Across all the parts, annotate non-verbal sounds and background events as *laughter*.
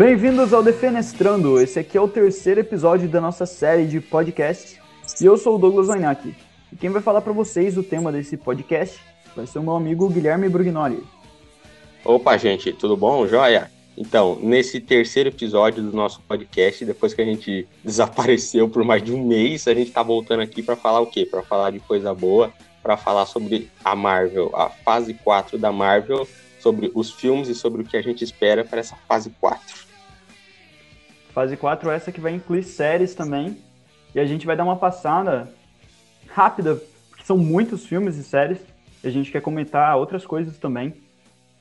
Bem-vindos ao Defenestrando. Esse aqui é o terceiro episódio da nossa série de podcasts. E eu sou o Douglas Weinach. E quem vai falar para vocês o tema desse podcast vai ser o meu amigo Guilherme Brugnoli. Opa, gente, tudo bom? Joia? Então, nesse terceiro episódio do nosso podcast, depois que a gente desapareceu por mais de um mês, a gente tá voltando aqui para falar o quê? Para falar de coisa boa, para falar sobre a Marvel, a fase 4 da Marvel, sobre os filmes e sobre o que a gente espera para essa fase 4. Fase 4 é essa que vai incluir séries também. E a gente vai dar uma passada rápida, porque são muitos filmes e séries. E a gente quer comentar outras coisas também.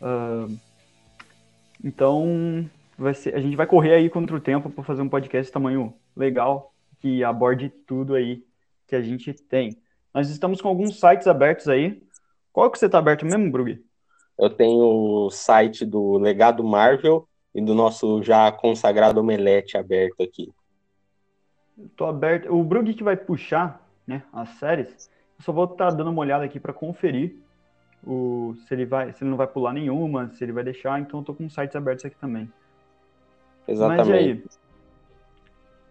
Uh, então, vai ser, a gente vai correr aí contra o tempo para fazer um podcast tamanho legal, que aborde tudo aí que a gente tem. Nós estamos com alguns sites abertos aí. Qual que você está aberto mesmo, Brug? Eu tenho o site do Legado Marvel e do nosso já consagrado Omelete aberto aqui. Tô aberto. O Brug que vai puxar, né, as séries. Eu só vou estar tá dando uma olhada aqui para conferir o, se ele vai, se ele não vai pular nenhuma, se ele vai deixar. Então eu tô com sites abertos aqui também. Exatamente. Mas aí,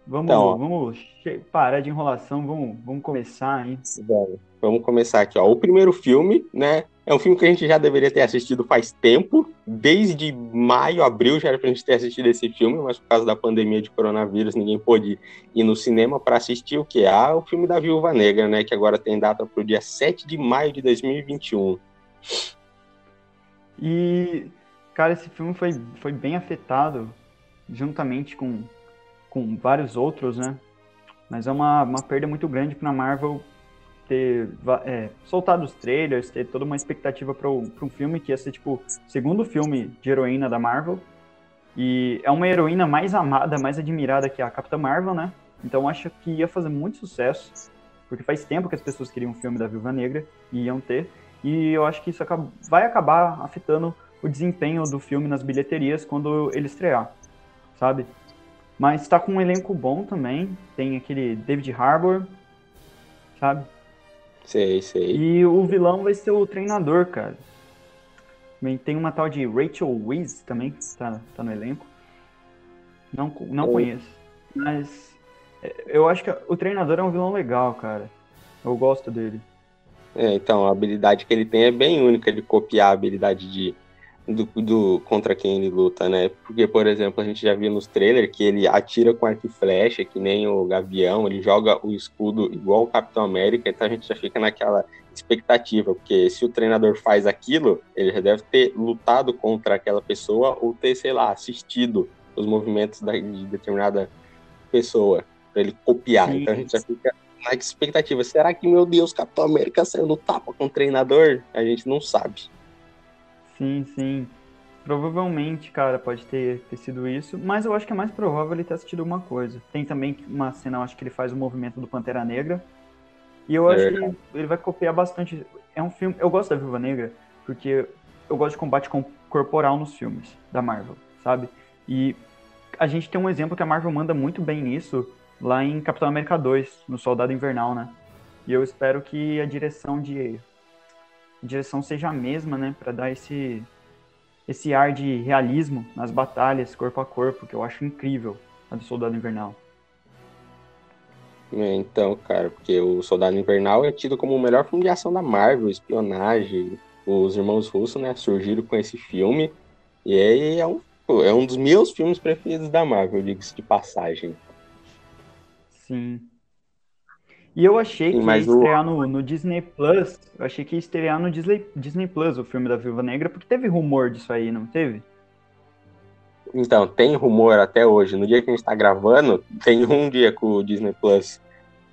vamos, então, vamos parar de enrolação, vamos, vamos começar, hein? Vamos começar aqui, ó. O primeiro filme, né? É um filme que a gente já deveria ter assistido faz tempo. Desde maio, abril já era pra gente ter assistido esse filme, mas por causa da pandemia de coronavírus, ninguém pôde ir no cinema para assistir o que? Ah, o filme da Viúva Negra, né? Que agora tem data pro dia 7 de maio de 2021. E, cara, esse filme foi, foi bem afetado, juntamente com, com vários outros, né? Mas é uma, uma perda muito grande para Marvel ter é, soltado os trailers, ter toda uma expectativa para um filme que ia ser, tipo, segundo filme de heroína da Marvel. E é uma heroína mais amada, mais admirada que a Capitã Marvel, né? Então acho que ia fazer muito sucesso, porque faz tempo que as pessoas queriam um filme da Viúva Negra e iam ter. E eu acho que isso vai acabar afetando o desempenho do filme nas bilheterias quando ele estrear, sabe? Mas está com um elenco bom também. Tem aquele David Harbour, sabe? Sei, sei. E o vilão vai ser o treinador, cara. Tem uma tal de Rachel Weisz também, que tá, tá no elenco. Não, não oh. conheço. Mas é, eu acho que o treinador é um vilão legal, cara. Eu gosto dele. É, então, a habilidade que ele tem é bem única de copiar a habilidade de, do, do, contra quem ele luta, né? Porque, por exemplo, a gente já viu nos trailers que ele atira com arco e flecha, que nem o Gavião, ele joga o escudo igual o Capitão América, então a gente já fica naquela expectativa, porque se o treinador faz aquilo, ele já deve ter lutado contra aquela pessoa ou ter, sei lá, assistido os movimentos da, de determinada pessoa para ele copiar. Sim. Então a gente já fica na expectativa. Será que, meu Deus, Capitão América saiu no tapa com o treinador? A gente não sabe. Sim, sim. Provavelmente, cara, pode ter, ter sido isso, mas eu acho que é mais provável ele ter assistido alguma coisa. Tem também uma cena, eu acho que ele faz o movimento do Pantera Negra. E eu acho é. que ele vai copiar bastante. É um filme. Eu gosto da Viúva Negra, porque eu gosto de combate corporal nos filmes da Marvel, sabe? E a gente tem um exemplo que a Marvel manda muito bem nisso lá em Capitão América 2, no Soldado Invernal, né? E eu espero que a direção de direção seja a mesma, né, para dar esse esse ar de realismo nas batalhas corpo a corpo, que eu acho incrível a do Soldado Invernal. É, então, cara, porque o Soldado Invernal é tido como o melhor filme de ação da Marvel, espionagem. Os irmãos russos, né, surgiram com esse filme. E é, é, um, é um dos meus filmes preferidos da Marvel, digo-se de passagem. Sim. E eu achei que ia estrear o... no, no, Disney Plus. Eu achei que ia estrear no Disney, Disney Plus o filme da Viúva Negra, porque teve rumor disso aí, não teve? Então, tem rumor até hoje. No dia que a gente tá gravando, tem um dia que o Disney Plus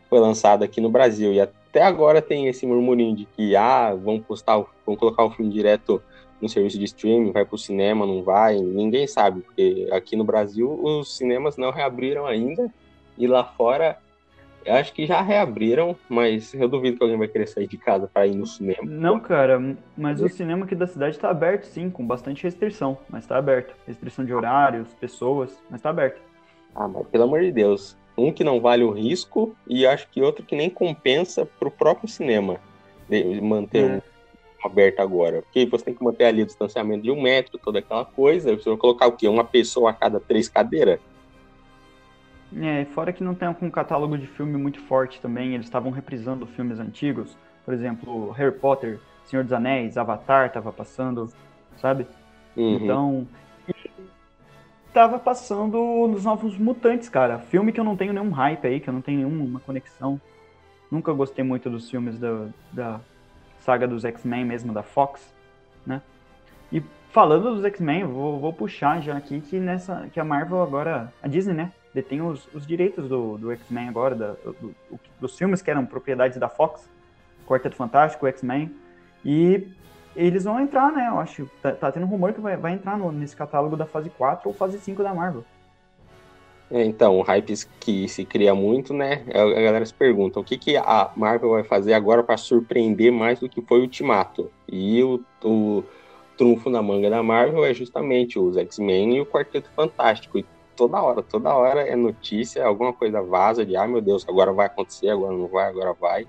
foi lançado aqui no Brasil. E até agora tem esse murmurinho de que, ah, vão postar, vão colocar o filme direto no serviço de streaming, vai pro cinema, não vai. Ninguém sabe, porque aqui no Brasil os cinemas não reabriram ainda. E lá fora eu acho que já reabriram, mas eu duvido que alguém vai querer sair de casa para ir no cinema. Não, cara, mas o cinema aqui da cidade está aberto, sim, com bastante restrição, mas está aberto. Restrição de horários, pessoas, mas está aberto. Ah, mas pelo amor de Deus. Um que não vale o risco e acho que outro que nem compensa pro próprio cinema manter é. aberta agora? Porque você tem que manter ali o distanciamento de um metro, toda aquela coisa. Você vai colocar o quê? Uma pessoa a cada três cadeiras? É, fora que não tem um catálogo de filme muito forte também, eles estavam reprisando filmes antigos, por exemplo, Harry Potter, Senhor dos Anéis, Avatar tava passando, sabe? Uhum. Então, tava passando nos Novos Mutantes, cara. Filme que eu não tenho nenhum hype aí, que eu não tenho nenhuma conexão. Nunca gostei muito dos filmes da, da saga dos X-Men mesmo, da Fox, né? E falando dos X-Men, vou, vou, puxar já aqui que nessa que a Marvel agora, a Disney, né, detém os, os direitos do, do X-Men agora, da, do, do, dos filmes que eram propriedades da Fox, Quarteto Fantástico, X-Men, e eles vão entrar, né? Eu acho. Tá, tá tendo um rumor que vai, vai entrar no, nesse catálogo da fase 4 ou fase 5 da Marvel. É, então, o hype que se cria muito, né? É, a galera se pergunta o que, que a Marvel vai fazer agora para surpreender mais do que foi o Ultimato. E o, o trunfo na manga da Marvel é justamente os X-Men e o Quarteto Fantástico. E toda hora, toda hora é notícia, alguma coisa vaza de, ah, meu Deus, agora vai acontecer, agora não vai, agora vai.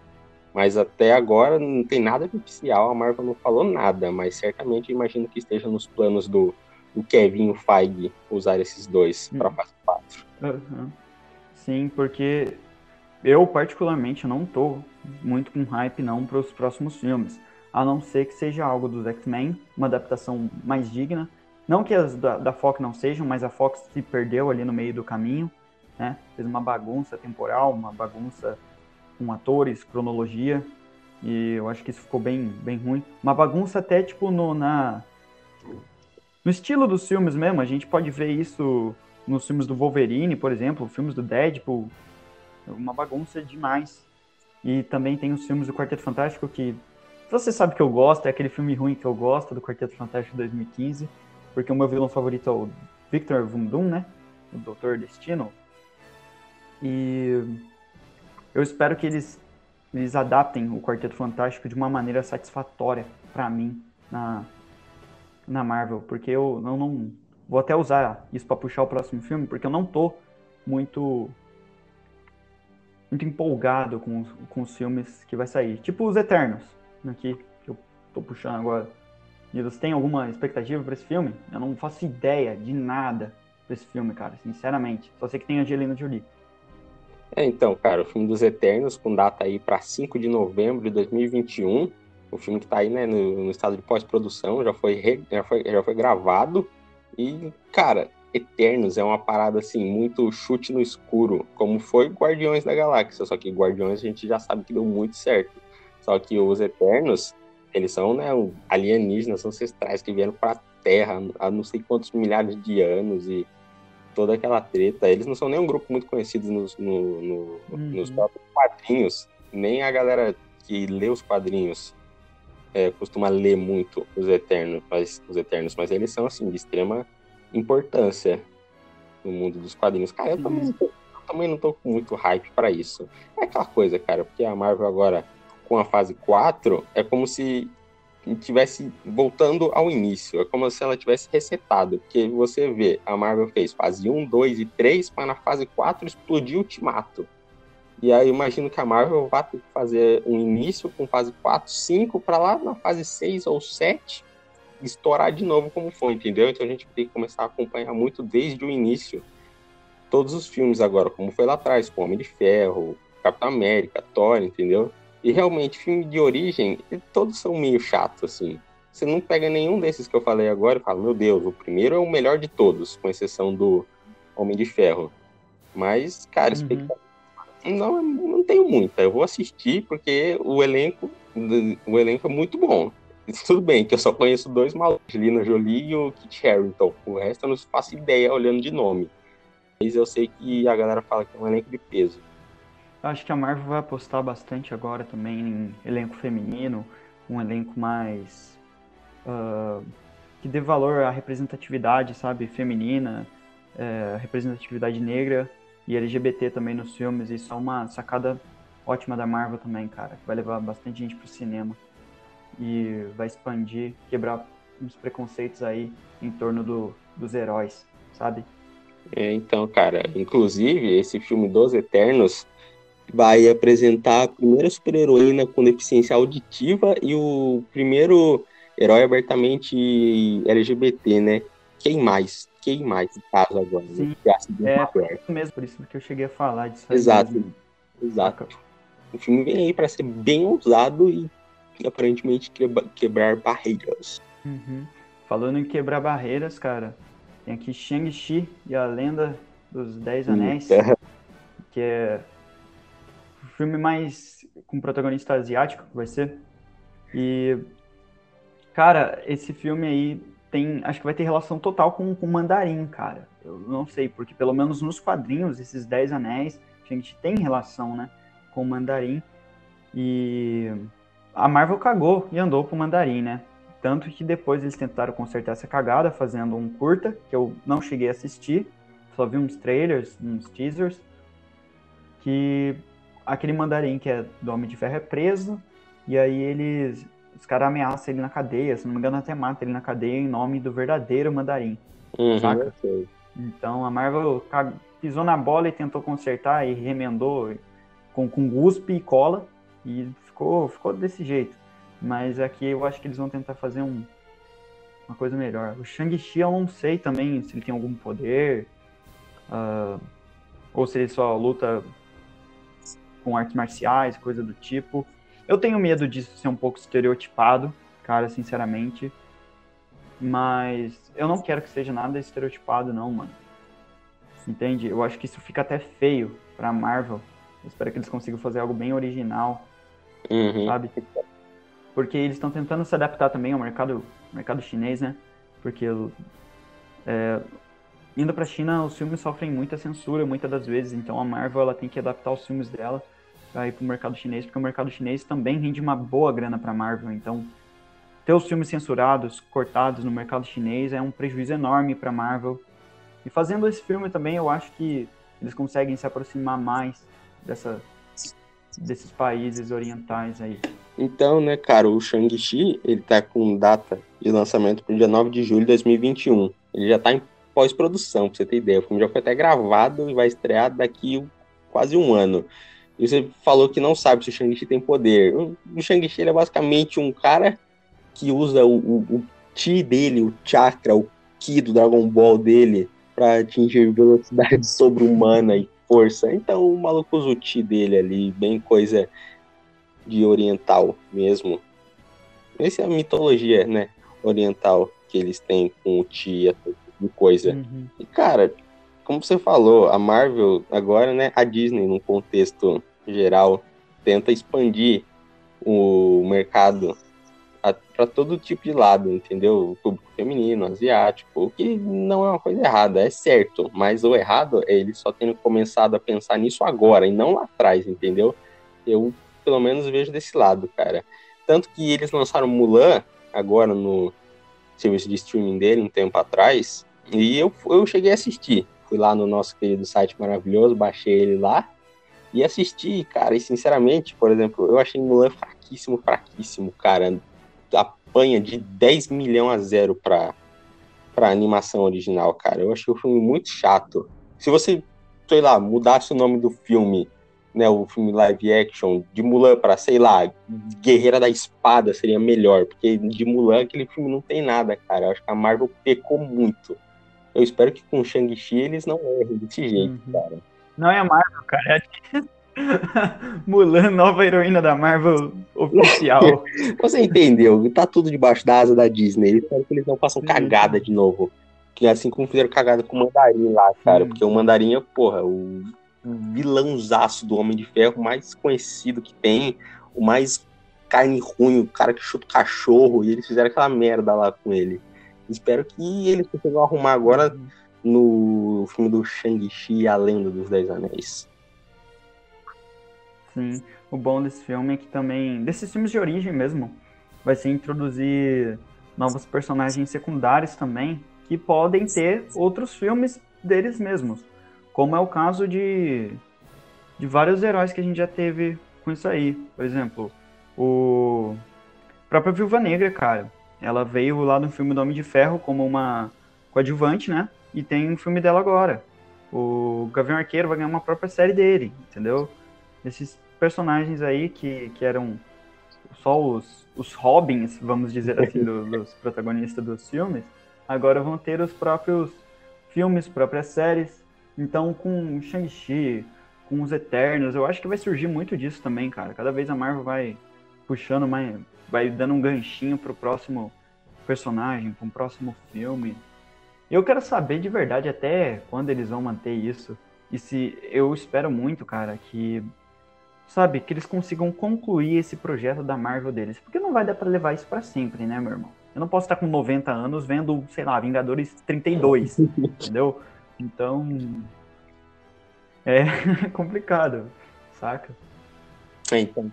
Mas até agora não tem nada oficial, a Marvel não falou nada, mas certamente imagino que esteja nos planos do, do Kevin e o Feige usar esses dois para fase 4. Uhum. Sim, porque eu particularmente não tô muito com hype não para os próximos filmes, a não ser que seja algo dos X-Men, uma adaptação mais digna. Não que as da, da Fox não sejam, mas a Fox se perdeu ali no meio do caminho, né? Fez uma bagunça temporal, uma bagunça com atores, cronologia, e eu acho que isso ficou bem, bem ruim. Uma bagunça até, tipo, no, na... No estilo dos filmes mesmo, a gente pode ver isso nos filmes do Wolverine, por exemplo, filmes do Deadpool, uma bagunça demais. E também tem os filmes do Quarteto Fantástico que você sabe que eu gosto, é aquele filme ruim que eu gosto do Quarteto Fantástico 2015, porque o meu vilão favorito é o Victor Von Doom, né? O Doutor Destino. E eu espero que eles, eles adaptem o Quarteto Fantástico de uma maneira satisfatória para mim na, na Marvel, porque eu não, não vou até usar isso para puxar o próximo filme, porque eu não tô muito muito empolgado com, com os filmes que vai sair. Tipo os Eternos, aqui, que eu tô puxando agora. E você tem alguma expectativa para esse filme? Eu não faço ideia de nada pra esse filme, cara, sinceramente. Só sei que tem Angelina Jolie. É, então, cara, o filme dos Eternos, com data aí para 5 de novembro de 2021. O filme que está aí, né, no, no estado de pós-produção, já foi, re, já, foi, já foi gravado. E, cara, Eternos é uma parada, assim, muito chute no escuro, como foi Guardiões da Galáxia. Só que Guardiões a gente já sabe que deu muito certo. Só que os Eternos, eles são, né, alienígenas ancestrais que vieram para a Terra há não sei quantos milhares de anos e toda aquela treta. Eles não são nem um grupo muito conhecido nos, no, no, uhum. nos próprios quadrinhos, nem a galera que lê os quadrinhos é, costuma ler muito os Eternos, mas, os Eternos, mas eles são assim de extrema importância no mundo dos quadrinhos. Cara, eu também, eu também não tô com muito hype para isso. É aquela coisa, cara, porque a Marvel agora com a fase 4 é como se tivesse voltando ao início. É como se ela tivesse resetado. Porque você vê, a Marvel fez fase 1, 2 e 3, para na fase 4 explodir o Ultimato. E aí eu imagino que a Marvel vai fazer um início com fase 4, 5, para lá na fase 6 ou 7 estourar de novo como foi, entendeu? Então a gente tem que começar a acompanhar muito desde o início. Todos os filmes agora, como foi lá atrás, com Homem de Ferro, Capitão América, Thor, entendeu? E realmente, filme de origem, todos são meio chatos, assim. Você não pega nenhum desses que eu falei agora e fala, meu Deus, o primeiro é o melhor de todos, com exceção do Homem de Ferro. Mas, cara, uhum. não, não tenho muita. Eu vou assistir porque o elenco, o elenco é muito bom. Tudo bem que eu só conheço dois malucos, Lina Jolie e o Kit Harington. O resto eu não faço ideia olhando de nome. Mas eu sei que a galera fala que é um elenco de peso. Acho que a Marvel vai apostar bastante agora também em elenco feminino, um elenco mais. Uh, que dê valor à representatividade, sabe, feminina, é, representatividade negra e LGBT também nos filmes. Isso é uma sacada ótima da Marvel também, cara, que vai levar bastante gente pro cinema e vai expandir, quebrar uns preconceitos aí em torno do, dos heróis, sabe? É, então, cara, inclusive esse filme dos Eternos vai apresentar a primeira super-heroína com deficiência auditiva e o primeiro herói abertamente LGBT, né? Quem mais? Quem mais no caso agora? Sim, né? é mesmo, por isso que eu cheguei a falar disso. Exato, mesmo. exato. O filme vem aí para ser bem ousado e aparentemente quebrar barreiras. Uhum. Falando em quebrar barreiras, cara, tem aqui Shang-Chi e a Lenda dos Dez Anéis, que é filme mais com protagonista asiático que vai ser. E, cara, esse filme aí tem, acho que vai ter relação total com o Mandarim, cara. Eu não sei, porque pelo menos nos quadrinhos, esses Dez Anéis, a gente tem relação, né, com o Mandarim. E a Marvel cagou e andou pro Mandarim, né? Tanto que depois eles tentaram consertar essa cagada fazendo um curta, que eu não cheguei a assistir, só vi uns trailers, uns teasers, que aquele mandarim que é do Homem de Ferro é preso, e aí eles. Os caras ameaçam ele na cadeia, se não me engano, até mata ele na cadeia em nome do verdadeiro mandarim. Uhum, saca? Então a Marvel pisou na bola e tentou consertar e remendou com, com guspe e cola, e ficou, ficou desse jeito. Mas aqui eu acho que eles vão tentar fazer um, uma coisa melhor. O Shang-Chi eu não sei também se ele tem algum poder. Uh, ou se ele só luta com artes marciais, coisa do tipo. Eu tenho medo disso ser um pouco estereotipado, cara, sinceramente. Mas eu não quero que seja nada estereotipado, não, mano. Entende? Eu acho que isso fica até feio pra Marvel. Eu espero que eles consigam fazer algo bem original, uhum. sabe? porque eles estão tentando se adaptar também ao mercado, mercado chinês, né? Porque é, indo para a China, os filmes sofrem muita censura muitas das vezes, então a Marvel ela tem que adaptar os filmes dela para ir para o mercado chinês, porque o mercado chinês também rende uma boa grana para a Marvel, então ter os filmes censurados, cortados no mercado chinês é um prejuízo enorme para a Marvel. E fazendo esse filme também, eu acho que eles conseguem se aproximar mais dessa, desses países orientais aí. Então, né, cara, o Shang-Chi, ele tá com data de lançamento pro dia 9 de julho de 2021. Ele já tá em pós-produção, pra você ter ideia. O filme já foi até gravado e vai estrear daqui quase um ano. E você falou que não sabe se o Shang-Chi tem poder. O Shang-Chi é basicamente um cara que usa o, o, o Chi dele, o chakra, o Ki do Dragon Ball dele, para atingir velocidade *laughs* sobre-humana e força. Então o maluco usa o Chi dele ali, bem coisa de oriental mesmo. Essa é a mitologia, né, oriental que eles têm com o Tia e coisa. Uhum. E cara, como você falou, a Marvel agora, né, a Disney no contexto geral tenta expandir o mercado para todo tipo de lado, entendeu? O público feminino, asiático, o que não é uma coisa errada, é certo, mas o errado é eles só terem começado a pensar nisso agora e não lá atrás, entendeu? Eu pelo menos vejo desse lado, cara. Tanto que eles lançaram Mulan agora no serviço de streaming dele um tempo atrás, e eu, eu cheguei a assistir. Fui lá no nosso querido site maravilhoso, baixei ele lá e assisti, cara. E sinceramente, por exemplo, eu achei Mulan fraquíssimo, fraquíssimo, cara. Apanha de 10 milhões a zero pra, pra animação original, cara. Eu achei o filme muito chato. Se você, sei lá, mudasse o nome do filme né, o filme live action de Mulan para, sei lá, Guerreira da Espada seria melhor, porque de Mulan aquele filme não tem nada, cara. Eu acho que a Marvel pecou muito. Eu espero que com Shang-Chi eles não errem desse jeito, uhum. cara. Não é a Marvel, cara. É *laughs* Mulan, nova heroína da Marvel oficial. *laughs* Você entendeu? Tá tudo debaixo da asa da Disney. Eu espero que eles não façam cagada de novo. Que assim como fizeram cagada com o Mandarim lá, cara. Porque o Mandarim é, porra, o vilãozaço do Homem de Ferro, mais conhecido que tem, o mais carne ruim, o cara que chuta o cachorro, e eles fizeram aquela merda lá com ele. Espero que eles consigam arrumar agora no filme do Shang-Chi, A Lenda dos Dez Anéis. Sim, o bom desse filme é que também, desses filmes de origem mesmo, vai ser introduzir novos personagens secundários também, que podem ter outros filmes deles mesmos. Como é o caso de, de vários heróis que a gente já teve com isso aí. Por exemplo, o a própria Viúva Negra, cara. Ela veio lá no filme do Homem de Ferro como uma coadjuvante, né? E tem um filme dela agora. O Gavião Arqueiro vai ganhar uma própria série dele, entendeu? esses personagens aí que, que eram só os, os Robins, vamos dizer assim, do, dos protagonistas dos filmes, agora vão ter os próprios filmes, próprias séries. Então, com Shang-Chi, com os Eternos, eu acho que vai surgir muito disso também, cara. Cada vez a Marvel vai puxando mais, vai dando um ganchinho pro próximo personagem, para um próximo filme. Eu quero saber de verdade até quando eles vão manter isso. E se eu espero muito, cara, que sabe, que eles consigam concluir esse projeto da Marvel deles, porque não vai dar para levar isso para sempre, né, meu irmão? Eu não posso estar com 90 anos vendo, sei lá, Vingadores 32, *laughs* entendeu? Então é *laughs* complicado, saca? Então.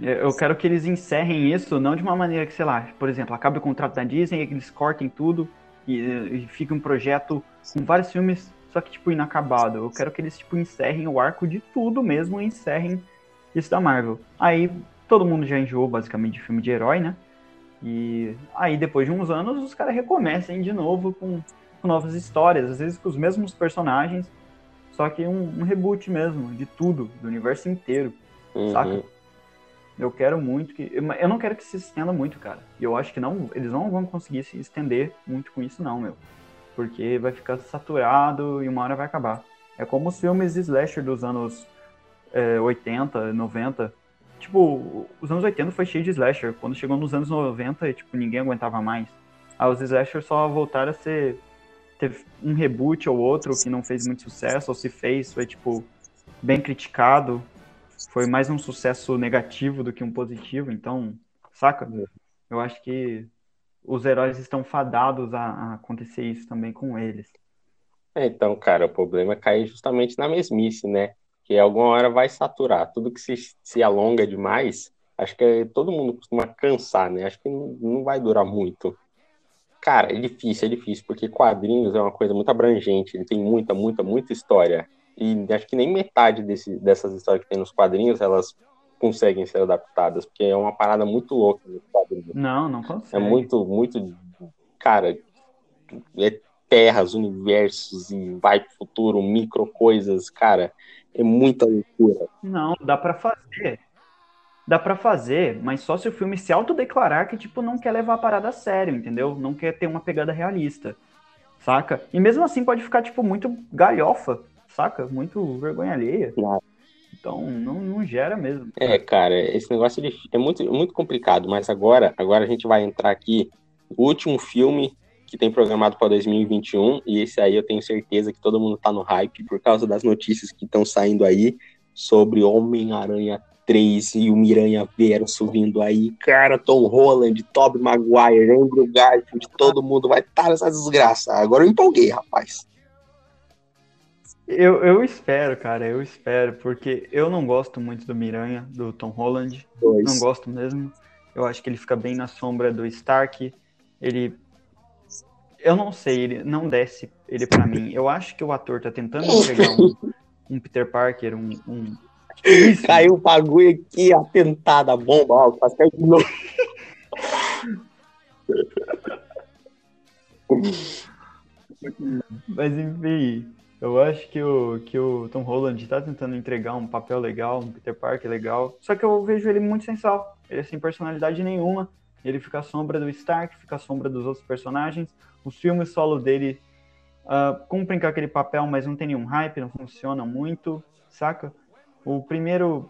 Eu quero que eles encerrem isso, não de uma maneira que, sei lá, por exemplo, acabe o contrato da Disney, eles cortem tudo e, e fique um projeto com vários filmes, só que, tipo, inacabado. Eu quero que eles, tipo, encerrem o arco de tudo mesmo e encerrem isso da Marvel. Aí, todo mundo já enjoou, basicamente, de filme de herói, né? E aí, depois de uns anos, os caras recomecem de novo com, com, novas histórias, às vezes com os mesmos personagens, só que um, um reboot mesmo, de tudo, do universo inteiro, uhum. saca? Eu quero muito que. Eu não quero que se estenda muito, cara. E eu acho que não, eles não vão conseguir se estender muito com isso, não, meu. Porque vai ficar saturado e uma hora vai acabar. É como os filmes slasher dos anos é, 80, 90. Tipo, os anos 80 foi cheio de slasher. Quando chegou nos anos 90, tipo, ninguém aguentava mais. Aí os slashers só voltaram a ser. Teve um reboot ou outro que não fez muito sucesso, ou se fez, foi, tipo, bem criticado foi mais um sucesso negativo do que um positivo, então, saca? Eu acho que os heróis estão fadados a, a acontecer isso também com eles. É, então, cara, o problema é cair justamente na mesmice, né? Que alguma hora vai saturar. Tudo que se, se alonga demais, acho que todo mundo costuma cansar, né? Acho que não, não vai durar muito. Cara, é difícil, é difícil, porque quadrinhos é uma coisa muito abrangente, ele tem muita, muita, muita história. E acho que nem metade desse, dessas histórias que tem nos quadrinhos elas conseguem ser adaptadas, porque é uma parada muito louca nos quadrinhos. Não, não consegue. É muito, muito. Cara, é terras, universos e vai pro futuro, micro coisas, cara, é muita loucura. Não, dá para fazer. Dá para fazer, mas só se o filme se autodeclarar que, tipo, não quer levar a parada a sério, entendeu? Não quer ter uma pegada realista, saca? E mesmo assim pode ficar, tipo, muito galhofa, saca? Muito vergonha alheia. Claro. Então não, não gera mesmo. É, cara, esse negócio é muito, muito complicado, mas agora, agora a gente vai entrar aqui. O último filme que tem programado para 2021, e esse aí eu tenho certeza que todo mundo tá no hype por causa das notícias que estão saindo aí sobre Homem-Aranha 3 e o Miranha Verso vindo aí. Cara, Tom Holland, Tobey Maguire, Andrew Garfield, todo mundo vai estar nessa desgraça. Agora eu empolguei, rapaz. Eu, eu espero, cara, eu espero, porque eu não gosto muito do Miranha, do Tom Holland. Dois. Não gosto mesmo. Eu acho que ele fica bem na sombra do Stark. Ele. Eu não sei, ele não desce ele para mim. Eu acho que o ator tá tentando entregar um, um Peter Parker, um. um... Caiu o bagulho aqui, atentada, bomba, ó, faz cair de novo. Mas enfim, eu acho que o, que o Tom Holland está tentando entregar um papel legal, um Peter Parker legal, só que eu vejo ele muito sem sal. Ele é sem personalidade nenhuma. Ele fica à sombra do Stark, fica à sombra dos outros personagens. Os filmes solo dele uh, cumprem com aquele papel, mas não tem nenhum hype, não funciona muito, saca? O primeiro.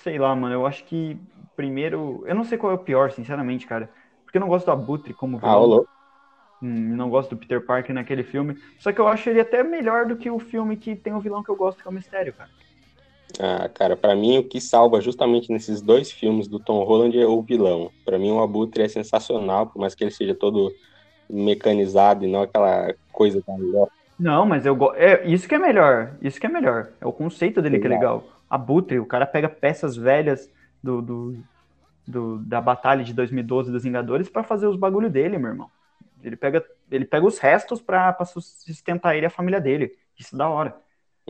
Sei lá, mano, eu acho que primeiro. Eu não sei qual é o pior, sinceramente, cara. Porque eu não gosto do Abutre como vilão. Ah, olô. Hum, não gosto do Peter Parker naquele filme. Só que eu acho ele até melhor do que o filme que tem o vilão que eu gosto, que é o Mistério, cara. Ah, cara, para mim o que salva justamente nesses dois filmes do Tom Holland é o vilão. Para mim o Abutre é sensacional, por mais que ele seja todo mecanizado e não aquela coisa da Não, mas eu gosto. É, isso que é melhor. Isso que é melhor. É o conceito dele legal. que é legal. Abutre, o cara pega peças velhas do, do, do da batalha de 2012 dos Vingadores para fazer os bagulho dele, meu irmão. Ele pega, ele pega os restos pra, pra sustentar ele e a família dele. Isso da hora.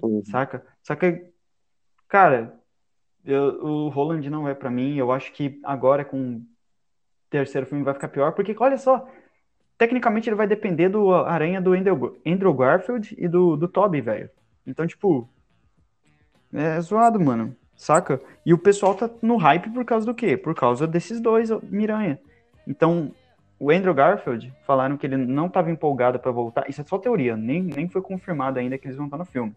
Uhum. Saca? Só que, cara, eu, o Roland não é para mim. Eu acho que agora com o terceiro filme vai ficar pior, porque olha só, tecnicamente ele vai depender do Aranha do Andrew, Andrew Garfield e do, do Toby, velho. Então, tipo, É zoado, mano. Saca? E o pessoal tá no hype por causa do quê? Por causa desses dois Miranha. Então, o Andrew Garfield falaram que ele não estava empolgado para voltar. Isso é só teoria, nem, nem foi confirmado ainda que eles vão estar no filme.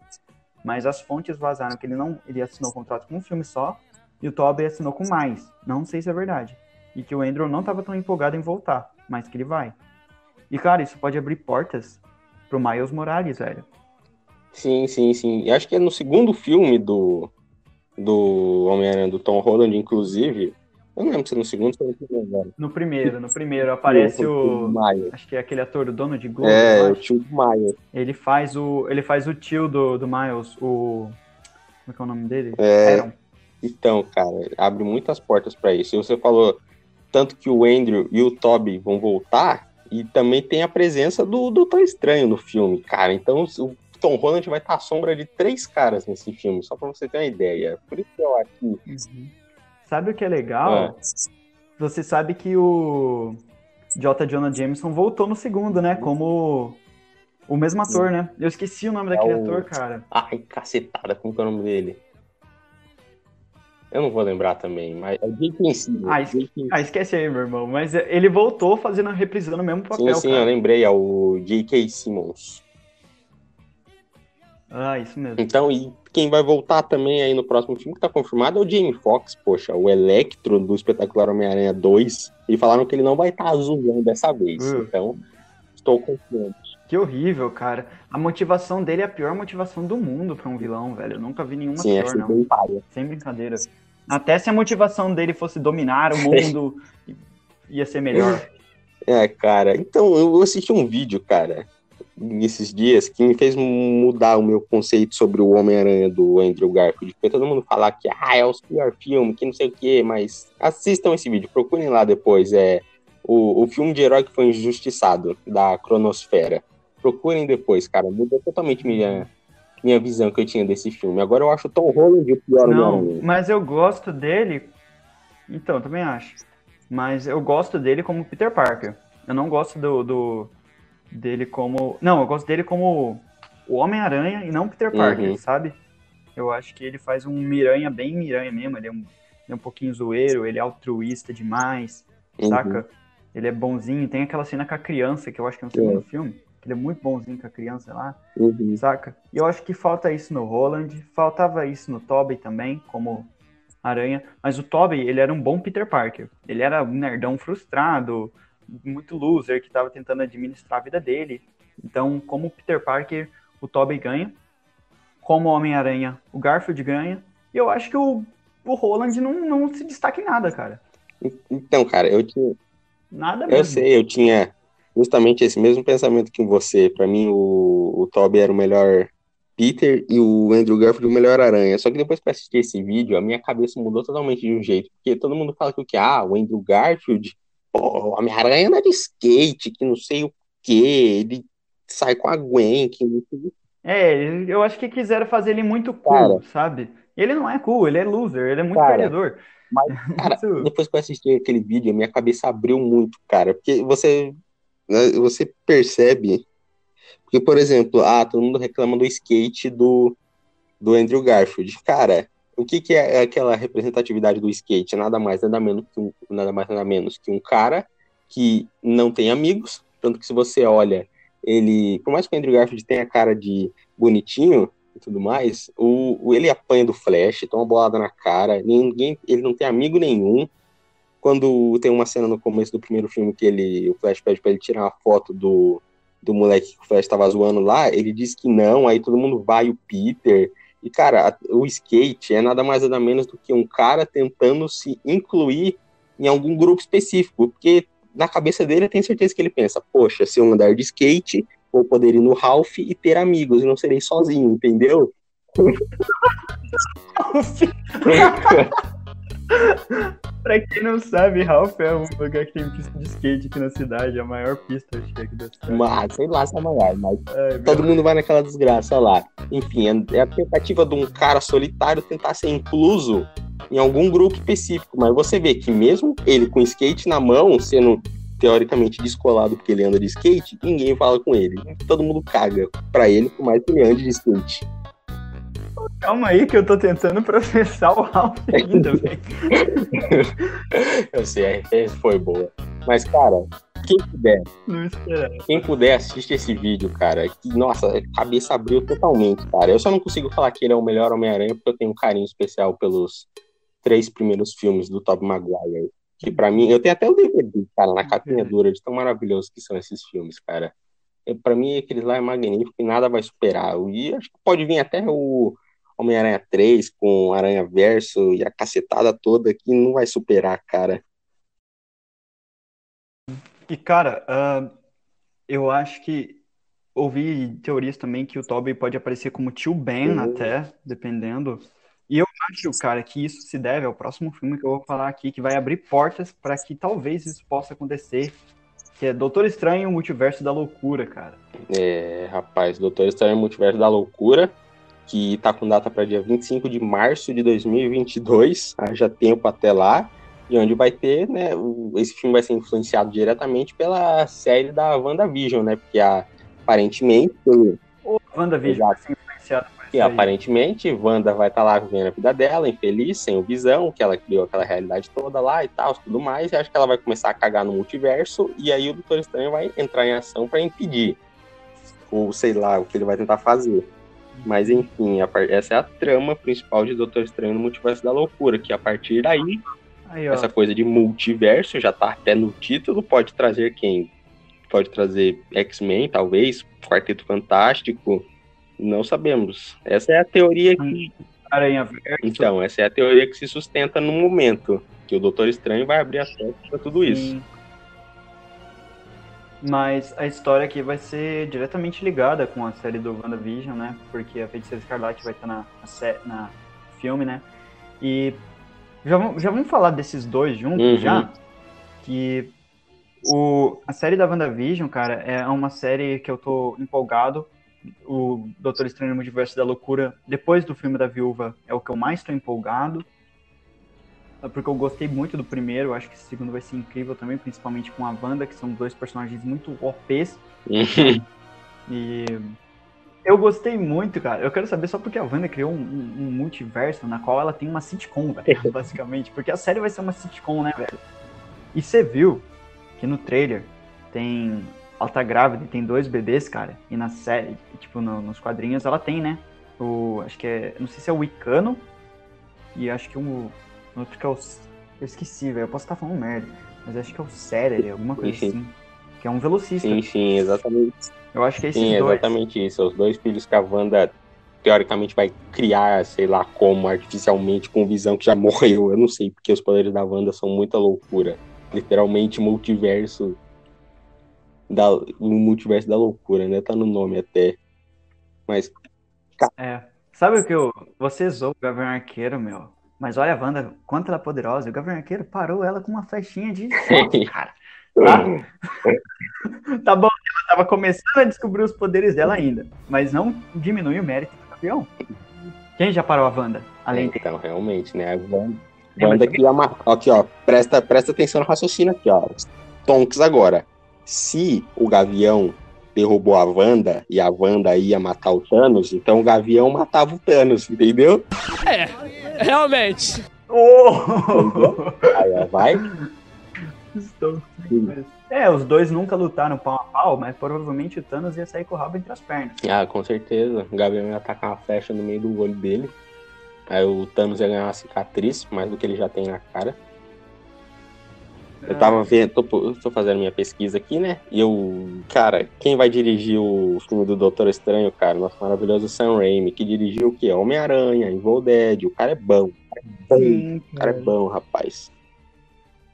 Mas as fontes vazaram que ele não ele assinou o contrato com um filme só e o Tobey assinou com mais. Não sei se é verdade. E que o Andrew não estava tão empolgado em voltar, mas que ele vai. E cara, isso pode abrir portas pro Miles Morales, velho. Sim, sim, sim. E acho que é no segundo filme do, do Homem-Aranha, do Tom Holland, inclusive. Eu não lembro se no segundo ou no primeiro No primeiro, no primeiro. Aparece o. Maia. Acho que é aquele ator, o dono de Globo. É, o tio do Maia. Ele faz o. Ele faz o tio do, do Miles, o. Como é que é o nome dele? É. Aaron. Então, cara, abre muitas portas para isso. E você falou tanto que o Andrew e o Toby vão voltar, e também tem a presença do Doutor Estranho no filme, cara. Então o Tom Holland vai estar à sombra de três caras nesse filme, só pra você ter uma ideia. Por isso que eu acho que. Uhum. Sabe o que é legal? É. Você sabe que o J. Jonah Jameson voltou no segundo, né? Como o mesmo ator, né? Eu esqueci o nome daquele é o... ator, cara. Ai, cacetada, como é o nome dele? Eu não vou lembrar também, mas é J.K. Simmons. Ah, esque... ah, esquece aí, meu irmão. Mas ele voltou fazendo, reprisando o mesmo papel, Sim, sim, cara. eu lembrei, é o J.K. Simmons. Ah, isso mesmo. Então, e quem vai voltar também aí no próximo filme que tá confirmado é o Jamie Foxx, poxa, o Electro do espetacular Homem-Aranha 2. E falaram que ele não vai estar tá azulão dessa vez. Uh. Então, estou confiante. Que horrível, cara. A motivação dele é a pior motivação do mundo para um vilão, velho. Eu nunca vi nenhuma Sim, pior, não. Sem brincadeira. Até se a motivação dele fosse dominar o *laughs* mundo, ia ser melhor. É, cara. Então, eu assisti um vídeo, cara, nesses dias, que me fez mudar o meu conceito sobre o Homem-Aranha do Andrew Garfield. Porque todo mundo fala que ah, é o pior filme, que não sei o quê, mas assistam esse vídeo, procurem lá depois. É o, o filme de herói que foi injustiçado, da Cronosfera procurem depois, cara. Muda totalmente minha, minha visão que eu tinha desse filme. Agora eu acho Tom Holland o pior Não, mas eu gosto dele. Então, também acho. Mas eu gosto dele como Peter Parker. Eu não gosto do, do dele como. Não, eu gosto dele como o Homem-Aranha e não Peter Parker, uhum. sabe? Eu acho que ele faz um Miranha bem Miranha mesmo. Ele é um, ele é um pouquinho zoeiro, ele é altruísta demais, uhum. saca? Ele é bonzinho. Tem aquela cena com a criança que eu acho que é no segundo é. filme ele é muito bonzinho com a criança lá, uhum. saca? E eu acho que falta isso no Roland, faltava isso no Tobey também, como Aranha, mas o Tobey, ele era um bom Peter Parker. Ele era um nerdão frustrado, muito loser, que estava tentando administrar a vida dele. Então, como Peter Parker, o Tobey ganha. Como Homem-Aranha, o Garfield ganha. E eu acho que o, o Roland não, não se destaca em nada, cara. Então, cara, eu tinha. Nada mesmo. Eu sei, eu tinha justamente esse mesmo pensamento que você. Para mim, o, o Toby era o melhor Peter e o Andrew Garfield o melhor Aranha. Só que depois que eu assisti esse vídeo, a minha cabeça mudou totalmente de um jeito. Porque todo mundo fala que o que? Ah, o Andrew Garfield, pô, a minha aranha anda de skate, que não sei o que, ele sai com a Gwen, que não sei É, eu acho que quiseram fazer ele muito cool, cara, sabe? Ele não é cool, ele é loser, ele é muito cara, perdedor. Mas, *laughs* cara, depois que eu assisti aquele vídeo, a minha cabeça abriu muito, cara. Porque você né, você percebe. Porque, por exemplo, ah, todo mundo reclama do skate do, do Andrew Garfield. Cara, o que, que é aquela representatividade do skate? Nada mais, nada menos que um, nada mais, nada menos que um cara que não tem amigos. Tanto que se você olha, ele. Por mais que o Andrew Garfield tenha cara de bonitinho e tudo mais, o, o ele apanha do Flash, toma uma bolada na cara, ninguém, ele não tem amigo nenhum quando tem uma cena no começo do primeiro filme que ele, o Flash pede pra ele tirar uma foto do, do moleque que o Flash tava zoando lá, ele diz que não, aí todo mundo vai, o Peter. E, cara, o skate é nada mais nada menos do que um cara tentando se incluir em algum grupo específico, porque na cabeça dele eu tenho certeza que ele pensa, poxa, se eu andar de skate, vou poder ir no Ralph e ter amigos, e não serei sozinho, entendeu? *laughs* *laughs* pra quem não sabe, Ralph é um lugar que tem pista de skate aqui na cidade, a maior pista acho que é aqui da cidade. Mas, sei lá se é maior, mas é, todo mundo vai naquela desgraça lá. Enfim, é, é a tentativa de um cara solitário tentar ser incluso em algum grupo específico, mas você vê que mesmo ele com skate na mão, sendo teoricamente descolado porque ele anda de skate, ninguém fala com ele. Todo mundo caga pra ele, por mais que ele ande de skate. Calma aí que eu tô tentando processar o Ralph ainda, velho. *laughs* eu sei, a foi boa. Mas, cara, quem puder, quem puder assiste esse vídeo, cara. Que, nossa, a cabeça abriu totalmente, cara. Eu só não consigo falar que ele é o melhor Homem-Aranha porque eu tenho um carinho especial pelos três primeiros filmes do Tobey Maguire. Que para mim, eu tenho até o DVD, cara, na capinha uhum. dura, de tão maravilhoso que são esses filmes, cara. Para mim, aqueles lá é magnífico e nada vai superar. E acho que pode vir até o Homem-Aranha 3 com Aranha Verso e a cacetada toda que não vai superar, cara. E, cara, uh, eu acho que ouvi teorias também que o Toby pode aparecer como tio Ben uhum. até, dependendo. E eu acho, cara, que isso se deve ao próximo filme que eu vou falar aqui, que vai abrir portas para que talvez isso possa acontecer, que é Doutor Estranho, o Multiverso da Loucura, cara. É, rapaz, Doutor Estranho, o Multiverso da Loucura, que tá com data para dia 25 de março de 2022, já tempo até lá e onde vai ter, né, esse filme vai ser influenciado diretamente pela série da WandaVision, né, porque aparentemente... O WandaVision vai ser influenciado por e aparentemente, Wanda vai estar tá lá vivendo a vida dela, infeliz, sem o Visão, que ela criou aquela realidade toda lá e tal, tudo mais, e acho que ela vai começar a cagar no multiverso, e aí o Doutor Estranho vai entrar em ação para impedir, ou sei lá, o que ele vai tentar fazer. Mas enfim, a, essa é a trama principal de Doutor Estranho no Multiverso da Loucura, que a partir daí Aí, Essa coisa de multiverso já tá até no título, pode trazer quem? Pode trazer X-Men, talvez, Quarteto Fantástico, não sabemos. Essa é a teoria que. Aranha Verde. Então, essa é a teoria que se sustenta no momento, que o Doutor Estranho vai abrir a porta para tudo isso. Mas a história aqui vai ser diretamente ligada com a série do WandaVision, né? Porque a Feiticeira Escarlate vai estar na, na, na filme, né? E já, já vamos falar desses dois juntos uhum. já? Que o, a série da WandaVision, cara, é uma série que eu tô empolgado. O Doutor Estranho no Multiverso da Loucura, depois do filme da Viúva, é o que eu mais tô empolgado. É porque eu gostei muito do primeiro, acho que esse segundo vai ser incrível também, principalmente com a Wanda, que são dois personagens muito OPs. Uhum. E eu gostei muito, cara. Eu quero saber só porque a Wanda criou um, um, um multiverso na qual ela tem uma sitcom, velho, *laughs* basicamente. Porque a série vai ser uma sitcom, né, velho? E você viu que no trailer tem. Ela tá grávida e tem dois bebês, cara. E na série, tipo, no, nos quadrinhos ela tem, né? O. Acho que é. Não sei se é o Wicano. E acho que um. Outro que é o. Eu esqueci, velho. Eu posso estar falando merda. Mas acho que é o Celery, alguma coisa sim, assim. Que é um velocista. Sim, sim, exatamente. Eu acho que é esses Sim, dois. exatamente isso. Os dois filhos que a Wanda teoricamente vai criar, sei lá como, artificialmente, com visão que já morreu. Eu não sei, porque os poderes da Wanda são muita loucura. Literalmente multiverso. Da, no multiverso da loucura, né? Tá no nome até. Mas. É. Sabe o que eu. Você zoou o Gavião Arqueiro, meu. Mas olha a Wanda, quanto ela é poderosa. O Gavião Arqueiro parou ela com uma festinha de *laughs* cara. Tá? *laughs* tá bom, ela tava começando a descobrir os poderes dela ainda, mas não diminui o mérito do campeão. Quem já parou a Wanda? Além é, Então, realmente, né? A Wanda, Wanda que ama... Aqui, ó, presta, presta atenção no raciocínio aqui, ó. Tonks agora. Se o Gavião derrubou a Wanda e a Wanda ia matar o Thanos, então o Gavião matava o Thanos, entendeu? É, realmente. Oh! Aí, ó, vai. Estou É, os dois nunca lutaram pau a pau, mas provavelmente o Thanos ia sair com o rabo entre as pernas. Ah, com certeza. O Gavião ia atacar uma flecha no meio do olho dele. Aí o Thanos ia ganhar uma cicatriz, mais do que ele já tem na cara. Eu tava vendo, tô, tô, fazendo minha pesquisa aqui, né? E eu, cara, quem vai dirigir o filme do Doutor Estranho, cara? Nosso maravilhoso Sam Raimi, que dirigiu o quê? Homem-Aranha, Evil Dead. O cara é bom. O cara é bom, Sim, o cara é bom rapaz.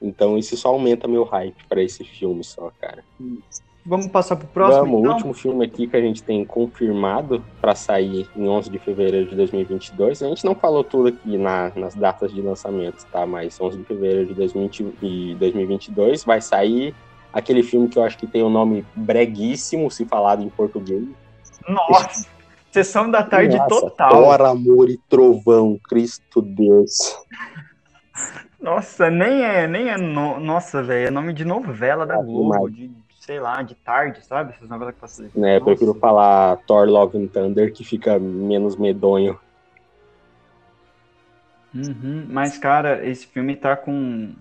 Então isso só aumenta meu hype para esse filme só, cara. Vamos passar pro próximo, Vamos, então? o último filme aqui que a gente tem confirmado para sair em 11 de fevereiro de 2022. A gente não falou tudo aqui na, nas datas de lançamento, tá? Mas 11 de fevereiro de 2020, 2022 vai sair aquele filme que eu acho que tem o um nome breguíssimo, se falado em português. Nossa! Sessão da tarde Nossa, total. Thor, amor e trovão, Cristo Deus. Nossa, nem é, nem é, no... nossa, velho, é nome de novela da Globo, de, sei lá, de tarde, sabe? Essas novelas que passam. É, eu prefiro falar Thor Love and Thunder, que fica menos medonho. Uhum, mas, cara, esse filme tá com.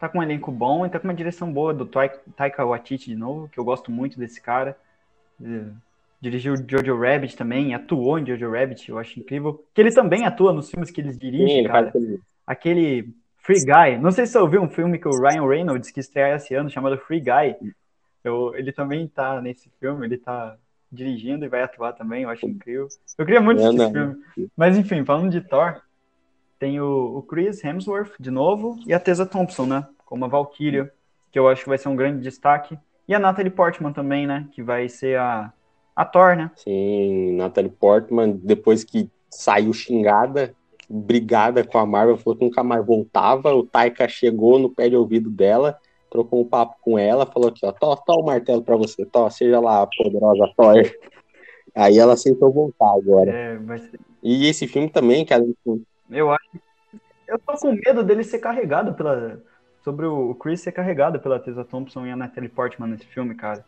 Tá com um elenco bom e tá com uma direção boa do Taika Waititi de novo, que eu gosto muito desse cara. É, dirigiu Jojo Rabbit também, atuou em Jojo Rabbit, eu acho incrível. Que ele também atua nos filmes que eles dirigem, Sim, ele cara. Aquele Free Guy, não sei se você ouviu um filme que o Ryan Reynolds que estreia esse ano, chamado Free Guy. Eu, ele também tá nesse filme, ele tá dirigindo e vai atuar também, eu acho incrível. Eu queria muito assistir esse filme. Mas enfim, falando de Thor, tem o, o, Chris Hemsworth de novo e a Tessa Thompson, né? Como a Valkyria, que eu acho que vai ser um grande destaque. E a Natalie Portman também, né? Que vai ser a, a Thor, né? Sim, Natalie Portman, depois que saiu xingada, brigada com a Marvel, falou que nunca mais voltava. O Taika chegou no pé de ouvido dela trocou um papo com ela, falou aqui, ó, tó, tó o martelo pra você, tó, seja lá a poderosa Thor. Aí ela aceitou voltar agora. É, mas... E esse filme também, cara. Eu acho. Eu tô com medo dele ser carregado pela. Sobre o Chris ser carregado pela Tessa Thompson e a Natalie Portman nesse filme, cara.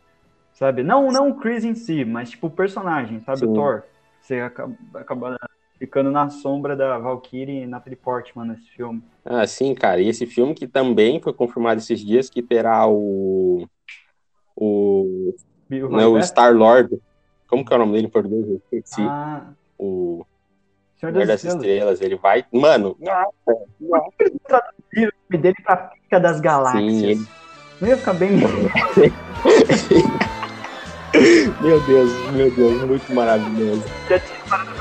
Sabe? Não, não o Chris em si, mas tipo o personagem, sabe? Sim. O Thor. Você acaba, acaba ficando na sombra da Valkyrie e Natalie Portman nesse filme. Ah, sim, cara. E esse filme que também foi confirmado esses dias que terá o o, né, o Star Lord. Como que é o nome dele em português? Ah. O Senhor das, das Estrelas. Estrelas. Ele vai. Mano. Nossa, nossa. O nome dele pra pica das galáxias. Sim, ele... Não ia ficar bem. *laughs* *laughs* meu Deus, meu Deus, muito maravilhoso. Já tinha parado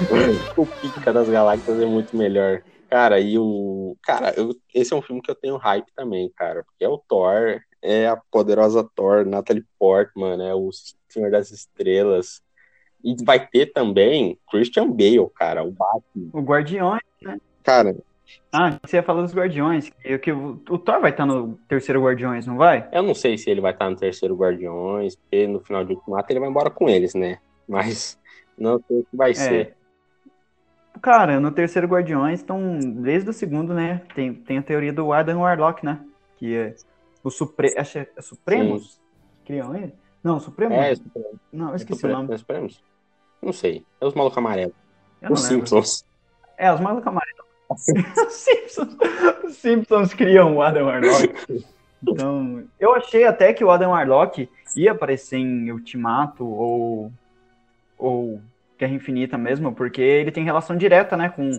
*laughs* o Pica das Galáxias é muito melhor. Cara, e o. Cara, eu... esse é um filme que eu tenho hype também, cara. Porque é o Thor, é a poderosa Thor, Natalie Portman, é o Senhor das Estrelas. E vai ter também Christian Bale, cara, o Batman. O Guardiões, né? Cara. Ah, você ia falar dos Guardiões. Que, que o, o Thor vai estar no terceiro Guardiões, não vai? Eu não sei se ele vai estar no terceiro Guardiões, porque no final de Ultimato ele vai embora com eles, né? Mas não sei o que vai é. ser. Cara, no terceiro Guardiões, então, desde o segundo, né, tem, tem a teoria do Adam Warlock, né? Que é o Supre... Acho é Supremos? Sim. Criam ele? Não, Supremos? É, é Supremo. Não, eu esqueci é o nome. É Supremos? Não sei. É os malucos amarelos. Os Simpsons. É, os malucos amarelos. *laughs* os, Simpsons, os Simpsons criam o Adam Warlock. Então, eu achei até que o Adam Warlock ia aparecer em Ultimato ou, ou Guerra Infinita mesmo, porque ele tem relação direta, né, com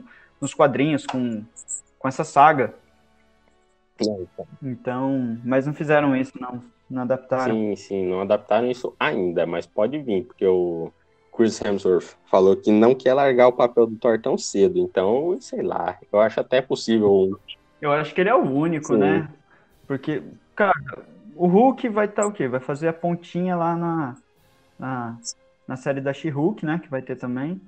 nos quadrinhos, com, com essa saga. Então, mas não fizeram isso, não. Não adaptaram. Sim, sim, não adaptaram isso ainda, mas pode vir, porque o Chris Hemsworth falou que não quer largar o papel do Thor tão cedo. Então, sei lá, eu acho até possível. Eu acho que ele é o único, sim. né? Porque, cara, o Hulk vai estar tá, o quê? Vai fazer a pontinha lá na, na na série da She-Hulk, né? Que vai ter também.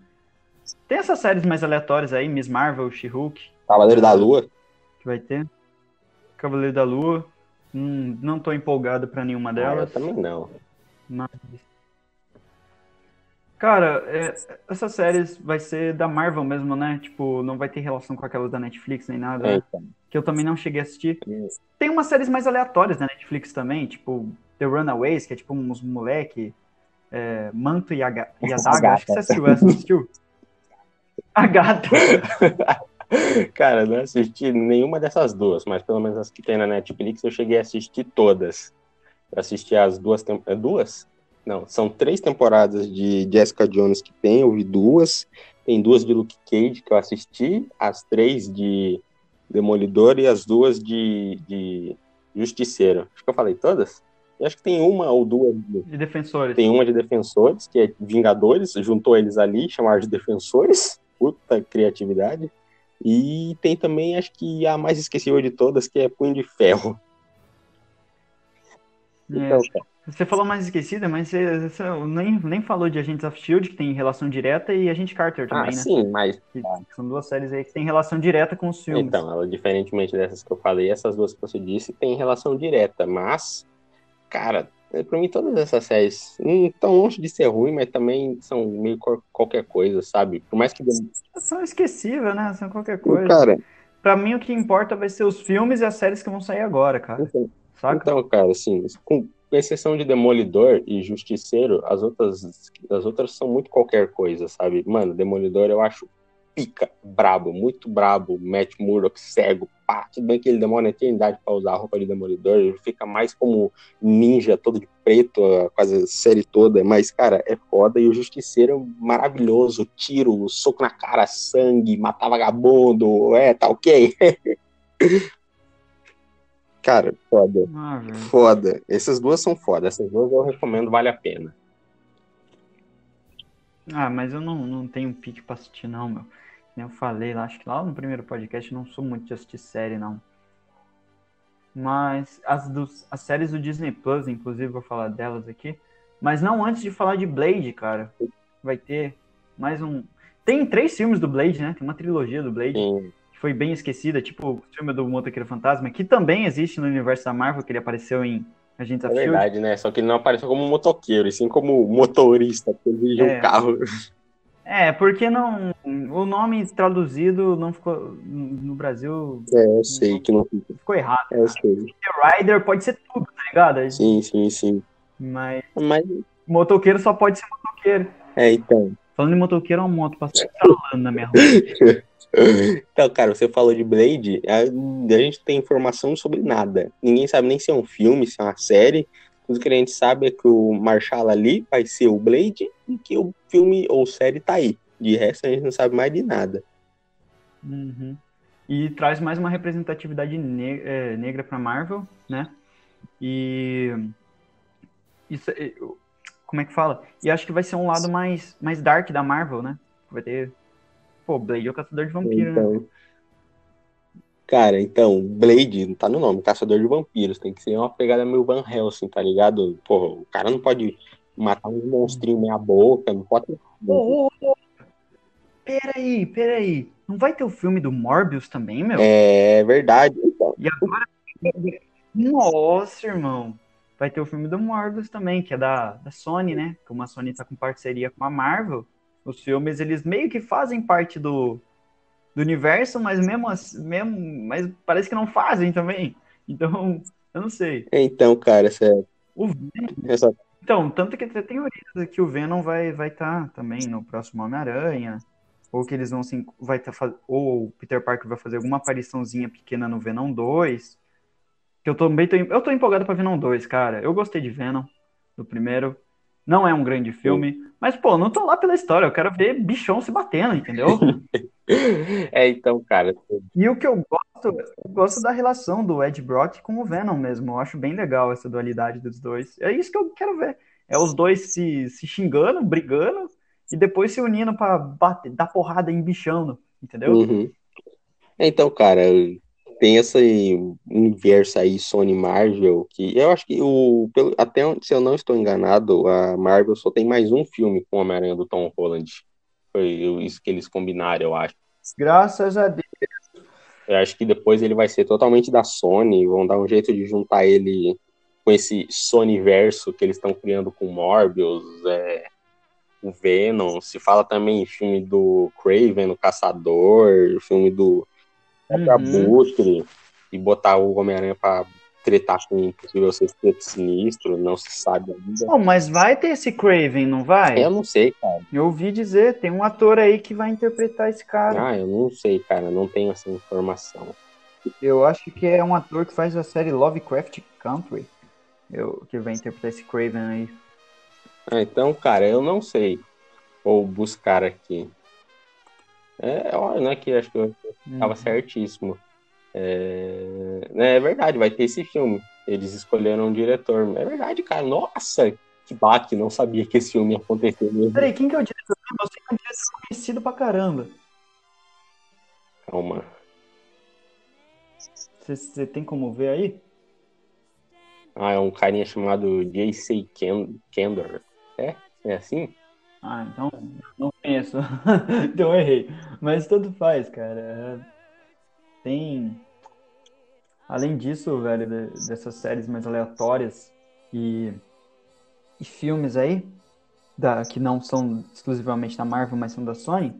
Tem essas séries mais aleatórias aí, Miss Marvel, She-Hulk. Cavaleiro da Lua. Que vai ter. Cavaleiro da Lua. Hum, não tô empolgado para nenhuma delas. Ah, eu também não. Mas... Cara, é, essas séries vai ser da Marvel mesmo, né? Tipo, não vai ter relação com aquelas da Netflix nem nada. É, então. Que eu também não cheguei a assistir. Tem umas séries mais aleatórias da Netflix também, tipo The Runaways, que é tipo uns moleque é, Manto e a, e *laughs* a Daga. Acho que você assistiu? *laughs* A gata. *laughs* Cara, não assisti nenhuma dessas duas, mas pelo menos as que tem na Netflix eu cheguei a assistir todas. Eu assisti as duas temporadas. É duas? Não, são três temporadas de Jessica Jones que tem, eu vi duas. Tem duas de Luke Cage que eu assisti, as três de Demolidor e as duas de, de Justiceiro. Acho que eu falei todas? Eu acho que tem uma ou duas. De defensores. Tem uma de defensores, que é Vingadores, juntou eles ali, chamaram de defensores. Puta criatividade. E tem também, acho que a mais esquecível de todas, que é Punho de Ferro. É. Então, você falou mais esquecida, mas você, você, nem, nem falou de Agents of Shield, que tem relação direta, e Agente Carter também, ah, né? Sim, mas. Que, são duas séries aí que tem relação direta com os filmes. Então, ela, diferentemente dessas que eu falei, essas duas que você disse têm relação direta, mas cara, é, pra mim todas essas séries não estão longe de ser ruim, mas também são meio qualquer coisa, sabe? Por mais que. São esquecíveis, né? São qualquer coisa. Cara. Pra mim o que importa vai ser os filmes e as séries que vão sair agora, cara. Então, Saca? então cara, assim, com exceção de Demolidor e Justiceiro, as outras, as outras são muito qualquer coisa, sabe? Mano, Demolidor eu acho pica, brabo, muito brabo, Matt Murdock cego, pá, tudo bem que ele demora uma eternidade pra usar a roupa de Demolidor, ele fica mais como ninja, todo de preto, a- quase a série toda, mas, cara, é foda, e o Justiceiro maravilhoso, tiro, soco na cara, sangue, matar vagabundo, é, tá ok. *laughs* cara, foda. Ah. Foda. Essas duas são foda. Essas duas eu recomendo, vale a pena. Ah, mas eu não, não tenho pique pra assistir, não, meu. Eu falei lá, acho que lá no primeiro podcast não sou muito de assistir série, não. Mas as, dos, as séries do Disney Plus, inclusive, vou falar delas aqui. Mas não antes de falar de Blade, cara. Vai ter mais um. Tem três filmes do Blade, né? Tem uma trilogia do Blade Sim. que foi bem esquecida, tipo o filme do Motoqueiro Fantasma, que também existe no universo da Marvel, que ele apareceu em Agentes É of Shield. verdade, né? Só que ele não apareceu como motoqueiro, e sim como motorista, porque ele É. um carro. É, porque não. O nome traduzido não ficou. No Brasil É, eu sei que não fica. ficou errado. É, eu sei. Rider pode ser tudo, tá ligado? Sim, sim, sim. Mas Mas, motoqueiro só pode ser motoqueiro. é, então. Falando em motoqueiro, é uma moto passando na minha rua. *laughs* Então, cara, você falou de Blade, a, a gente tem informação sobre nada. Ninguém sabe nem se é um filme, se é uma série. Tudo que a gente sabe é que o Marshall ali vai ser o Blade e que o filme ou série tá aí. De resto, a gente não sabe mais de nada. Uhum. E traz mais uma representatividade ne- é, negra pra Marvel, né? E. Isso, é, como é que fala? E acho que vai ser um lado mais, mais dark da Marvel, né? Vai ter. Pô, Blade é o caçador de vampiro, né? Cara, então, Blade, não tá no nome, Caçador de Vampiros, tem que ser uma pegada meio Van Helsing, tá ligado? Porra, o cara não pode matar um monstrinho meia boca, não pode. Ô, ô, ô, Peraí, peraí. Não vai ter o filme do Morbius também, meu? É verdade. Então, E agora. Nossa, irmão. Vai ter o filme do Morbius também, que é da, da Sony, né? Como a Sony tá com parceria com a Marvel, os filmes eles meio que fazem parte do, do universo, mas mesmo, assim- mesmo mas parece que não fazem também. Então, eu não sei. então cara, essa, O essa Então, tanto que tem teorias que o Venom vai vai estar também no próximo Homem-Aranha, ou que eles vão se, vai tá, ou o Peter Parker vai fazer alguma apariçãozinha pequena no Venom 2. Que eu também tô, eu tô empolgado pra Venom 2, cara. Eu gostei de Venom do primeiro. Não é um grande filme, mas pô, não tô lá pela história, eu quero ver bichão se batendo, entendeu? *laughs* É, então, cara, E o que eu gosto, eu gosto da relação do Ed Brock com o Venom mesmo. Eu acho bem legal essa dualidade dos dois. É isso que eu quero ver. É os dois se, se xingando, brigando, e depois se unindo pra bater, dar porrada em bichando, entendeu? Uhum. Então, cara, tem esse universo aí, Sony Marvel, que eu acho que o, pelo, até onde- se eu não estou enganado, a Marvel só tem mais um filme com Homem-Aranha do Tom Holland. Foi isso que eles combinaram, eu acho. Graças a Deus. Eu acho que depois ele vai ser totalmente da Sony, vão dar um jeito de juntar ele com esse Sony-verso que eles estão criando com Morbius, é, o Venom, se fala também em filme do Craven, o Caçador, filme do Uhum. Abutre, e botar o Homem-Aranha pra tretar com um possível sexteto sinistro, não se sabe ainda. Mas vai ter esse Craven, não vai? Eu não sei, cara. Eu ouvi dizer, tem um ator aí que vai interpretar esse cara. Ah, eu não sei, cara, não tenho essa informação. Eu acho que é um ator que faz a série Lovecraft Country. Eu, que vai interpretar esse Craven aí. Ah, então, cara, eu não sei. Vou buscar aqui. É, olha, né, que acho que eu tava Uhum. certíssimo. É, né, é verdade, vai ter esse filme. Eles escolheram um diretor. É verdade, cara. Nossa, que baque, não sabia que esse filme ia acontecer mesmo. Peraí, quem que é o diretor? Eu sei que é um diretor conhecido pra caramba. Calma. Você tem como ver aí? Ah, é um carinha chamado J.C. Ken- Kendor. É? É assim? Ah, então não conheço. *laughs* então errei. Mas tanto faz, cara. Tem. Além disso, velho, de- dessas séries mais aleatórias e, e filmes aí, da, que não são exclusivamente da Marvel, mas são da Sony,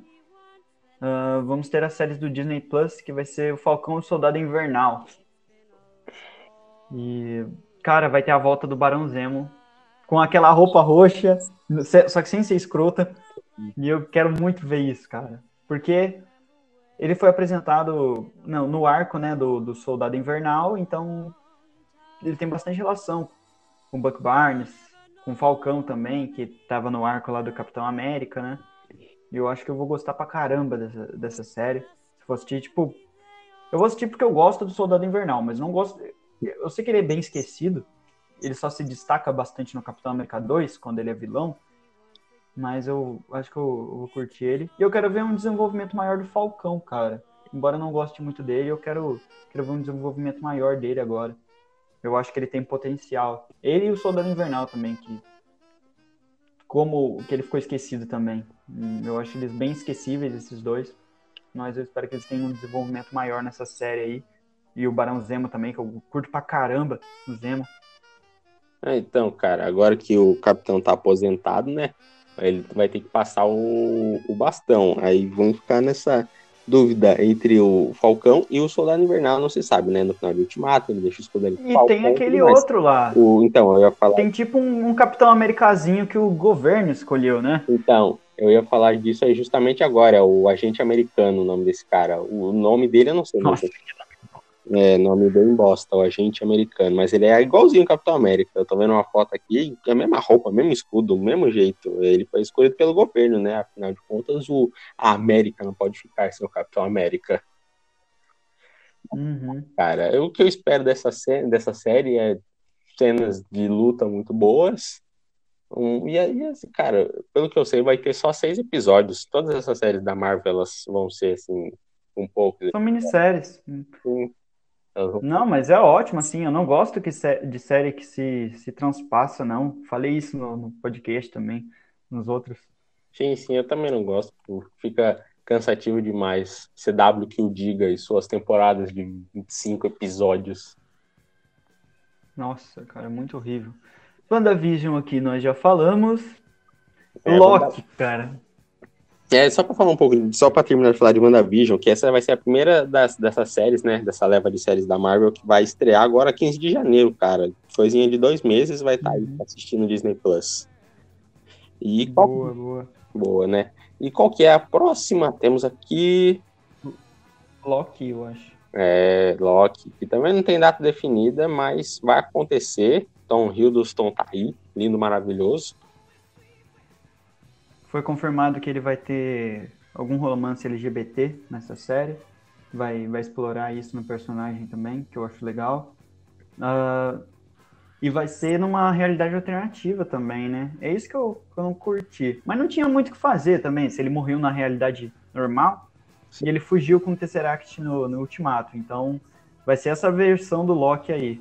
ah, vamos ter as séries do Disney Plus, que vai ser o Falcão e o Soldado Invernal. E, cara, vai ter a volta do Barão Zemo com aquela roupa roxa, só que sem ser escrota. E eu quero muito ver isso, cara. Porque ele foi apresentado não, no arco né, do, do Soldado Invernal, então ele tem bastante relação com Buck Barnes, com Falcão também, que estava no arco lá do Capitão América, né? E eu acho que eu vou gostar pra caramba dessa, dessa série. Se for assistir, tipo. Eu vou assistir porque eu gosto do Soldado Invernal, mas não gosto. Eu sei que ele é bem esquecido. Ele só se destaca bastante no Capitão América 2, quando ele é vilão. Mas eu acho que eu, eu vou curtir ele. E eu quero ver um desenvolvimento maior do Falcão, cara. Embora eu não goste muito dele, eu quero, quero ver um desenvolvimento maior dele agora. Eu acho que ele tem potencial. Ele e o Soldado Invernal também, que como que ele ficou esquecido também. Hum, eu acho eles bem esquecíveis, esses dois. Mas eu espero que eles tenham um desenvolvimento maior nessa série aí. E o Barão Zemo também, que eu curto pra caramba o Zemo. É, então, cara, agora que o capitão tá aposentado, né? Ele vai ter que passar o, o bastão. Aí vão ficar nessa dúvida entre o Falcão e o Soldado Invernal, não se sabe, né? No final de Ultimato, ele deixa o escudo ali. E Falcão, tem aquele outro lá. O, então, eu ia falar. Tem tipo um, um, Capitão Americazinho que o governo escolheu, né? Então, eu ia falar disso aí justamente agora, o agente americano, o nome desse cara. O nome dele eu não sei. Nossa, é, nome bem bosta, o agente americano. Mas ele é igualzinho o Capitão América. Eu tô vendo uma foto aqui, é a mesma roupa, mesmo escudo, o mesmo jeito. Ele foi escolhido pelo governo, né? Afinal de contas, o, a América não pode ficar sem o Capitão América. Uhum. Cara, o que eu espero dessa, dessa série é cenas de luta muito boas. Um, e aí, assim, cara, pelo que eu sei, vai ter só seis episódios. Todas essas séries da Marvel elas vão ser assim, um pouco. São minisséries. Sim. Não, mas é ótimo, assim, eu não gosto que de série que se, se transpassa, não. Falei isso no, no podcast também, nos outros. Sim, sim, eu também não gosto. Fica cansativo demais. CW que o diga e suas temporadas de 25 episódios. Nossa, cara, é muito horrível. WandaVision aqui nós já falamos. É, Loki, cara. É, só para falar um pouco, só para terminar de falar de WandaVision, que essa vai ser a primeira das, dessas séries, né, dessa leva de séries da Marvel, que vai estrear agora 15 de janeiro, cara. Coisinha de dois meses vai estar tá aí uhum. assistindo Disney Plus. E qual... Boa, boa. Boa, né? E qual que é a próxima? Temos aqui... Loki, eu acho. É, Loki, que também não tem data definida, mas vai acontecer. Tom Hiddleston tá aí, lindo, maravilhoso. Foi confirmado que ele vai ter algum romance LGBT nessa série. Vai, vai explorar isso no personagem também, que eu acho legal. Uh, e vai ser numa realidade alternativa também, né? É isso que eu, que eu não curti. Mas não tinha muito o que fazer também, se ele morreu na realidade normal. Sim. E ele fugiu com o Tesseract no, no Ultimato. Então, vai ser essa versão do Loki aí.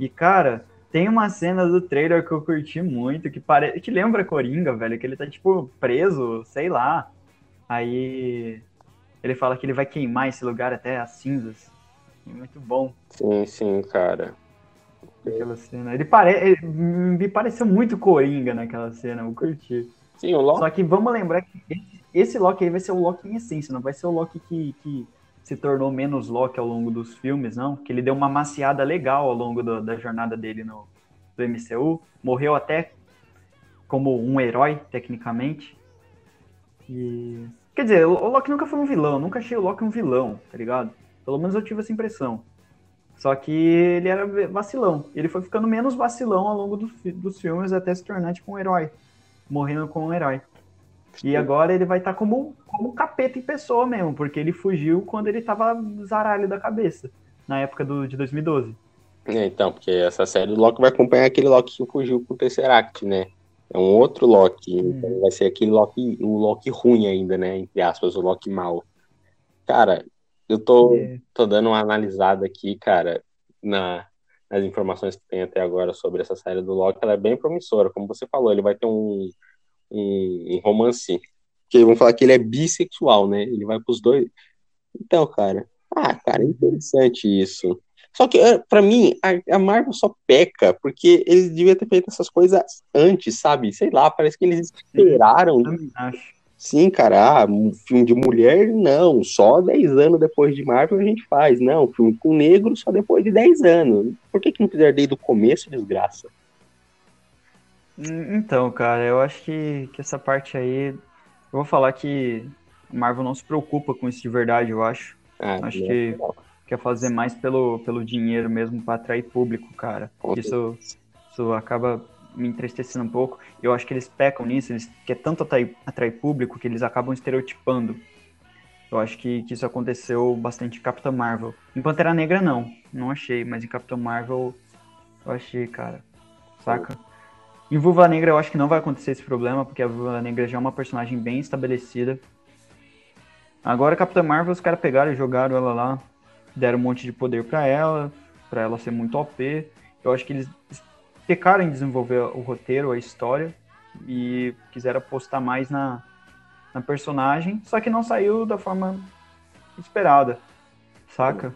E, cara, tem uma cena do trailer que eu curti muito, que parece que lembra Coringa, velho, que ele tá tipo preso, sei lá. Aí ele fala que ele vai queimar esse lugar até as cinzas. Muito bom. Sim, sim, cara. Aquela cena. Ele, pare... Ele me pareceu muito Coringa naquela cena, eu curti. Sim, o Loki. Só que vamos lembrar que esse Loki aí vai ser o Loki em essência, não vai ser o Loki que, que se tornou menos Loki ao longo dos filmes, não. Que ele deu uma maciada legal ao longo do, da jornada dele no do MCU. Morreu até como um herói, tecnicamente. E. Quer dizer, o Loki nunca foi um vilão, nunca achei o Loki um vilão, tá ligado? Pelo menos eu tive essa impressão. Só que ele era vacilão. Ele foi ficando menos vacilão ao longo do, dos filmes até se tornar tipo um herói. Morrendo como um herói. E agora ele vai estar tá como, como capeta em pessoa mesmo, porque ele fugiu quando ele tava zaralho da cabeça, na época do, de 2012. É, então, porque essa série do Loki vai acompanhar aquele Loki que fugiu com o Tesseract, né? É um outro Loki, hum. então vai ser aquele Loki, o Loki ruim ainda, né? Entre aspas, o Loki mal. Cara, eu tô, é. tô dando uma analisada aqui, cara, na, nas informações que tem até agora sobre essa série do Loki, ela é bem promissora. Como você falou, ele vai ter um, um, um romance. Que vão falar que ele é bissexual, né? Ele vai pros dois. Então, cara, ah, cara, é interessante isso. Só que, eh, para mim, a, a, Marvel só peca porque eles deviam ter feito essas coisas antes, sabe? Sei lá, parece que eles esperaram. Sim, cara, ah, um filme de mulher, não. Só 10 anos depois de Marvel a gente faz. Não, filme com negro só depois de 10 anos. Por que, que não fizeram desde o começo, desgraça? Hum, então, cara, eu acho que, que essa parte aí. Eu vou falar que Marvel não se preocupa com isso de verdade, eu acho. Ah, Acho não. que quer fazer mais pelo, pelo dinheiro mesmo para atrair público, cara. Isso, isso acaba me entristecendo um pouco. Eu acho que eles pecam nisso, eles querem tanto atrair, atrair público que eles acabam estereotipando. Eu acho que, que isso aconteceu bastante em Capitã Marvel. Em Pantera Negra, não. Não achei, mas em Capitã Marvel, eu achei, cara. Saca? Em Viúva Negra, eu acho que não vai acontecer esse problema, porque a Viúva Negra já é uma personagem bem estabelecida. Agora, Capitã Marvel, os caras pegaram e jogaram ela lá, deram um monte de poder pra ela, pra ela ser muito OP. Eu acho que eles pecaram em desenvolver o roteiro, a história, e quiseram apostar mais na, na personagem, só que não saiu da forma esperada, saca?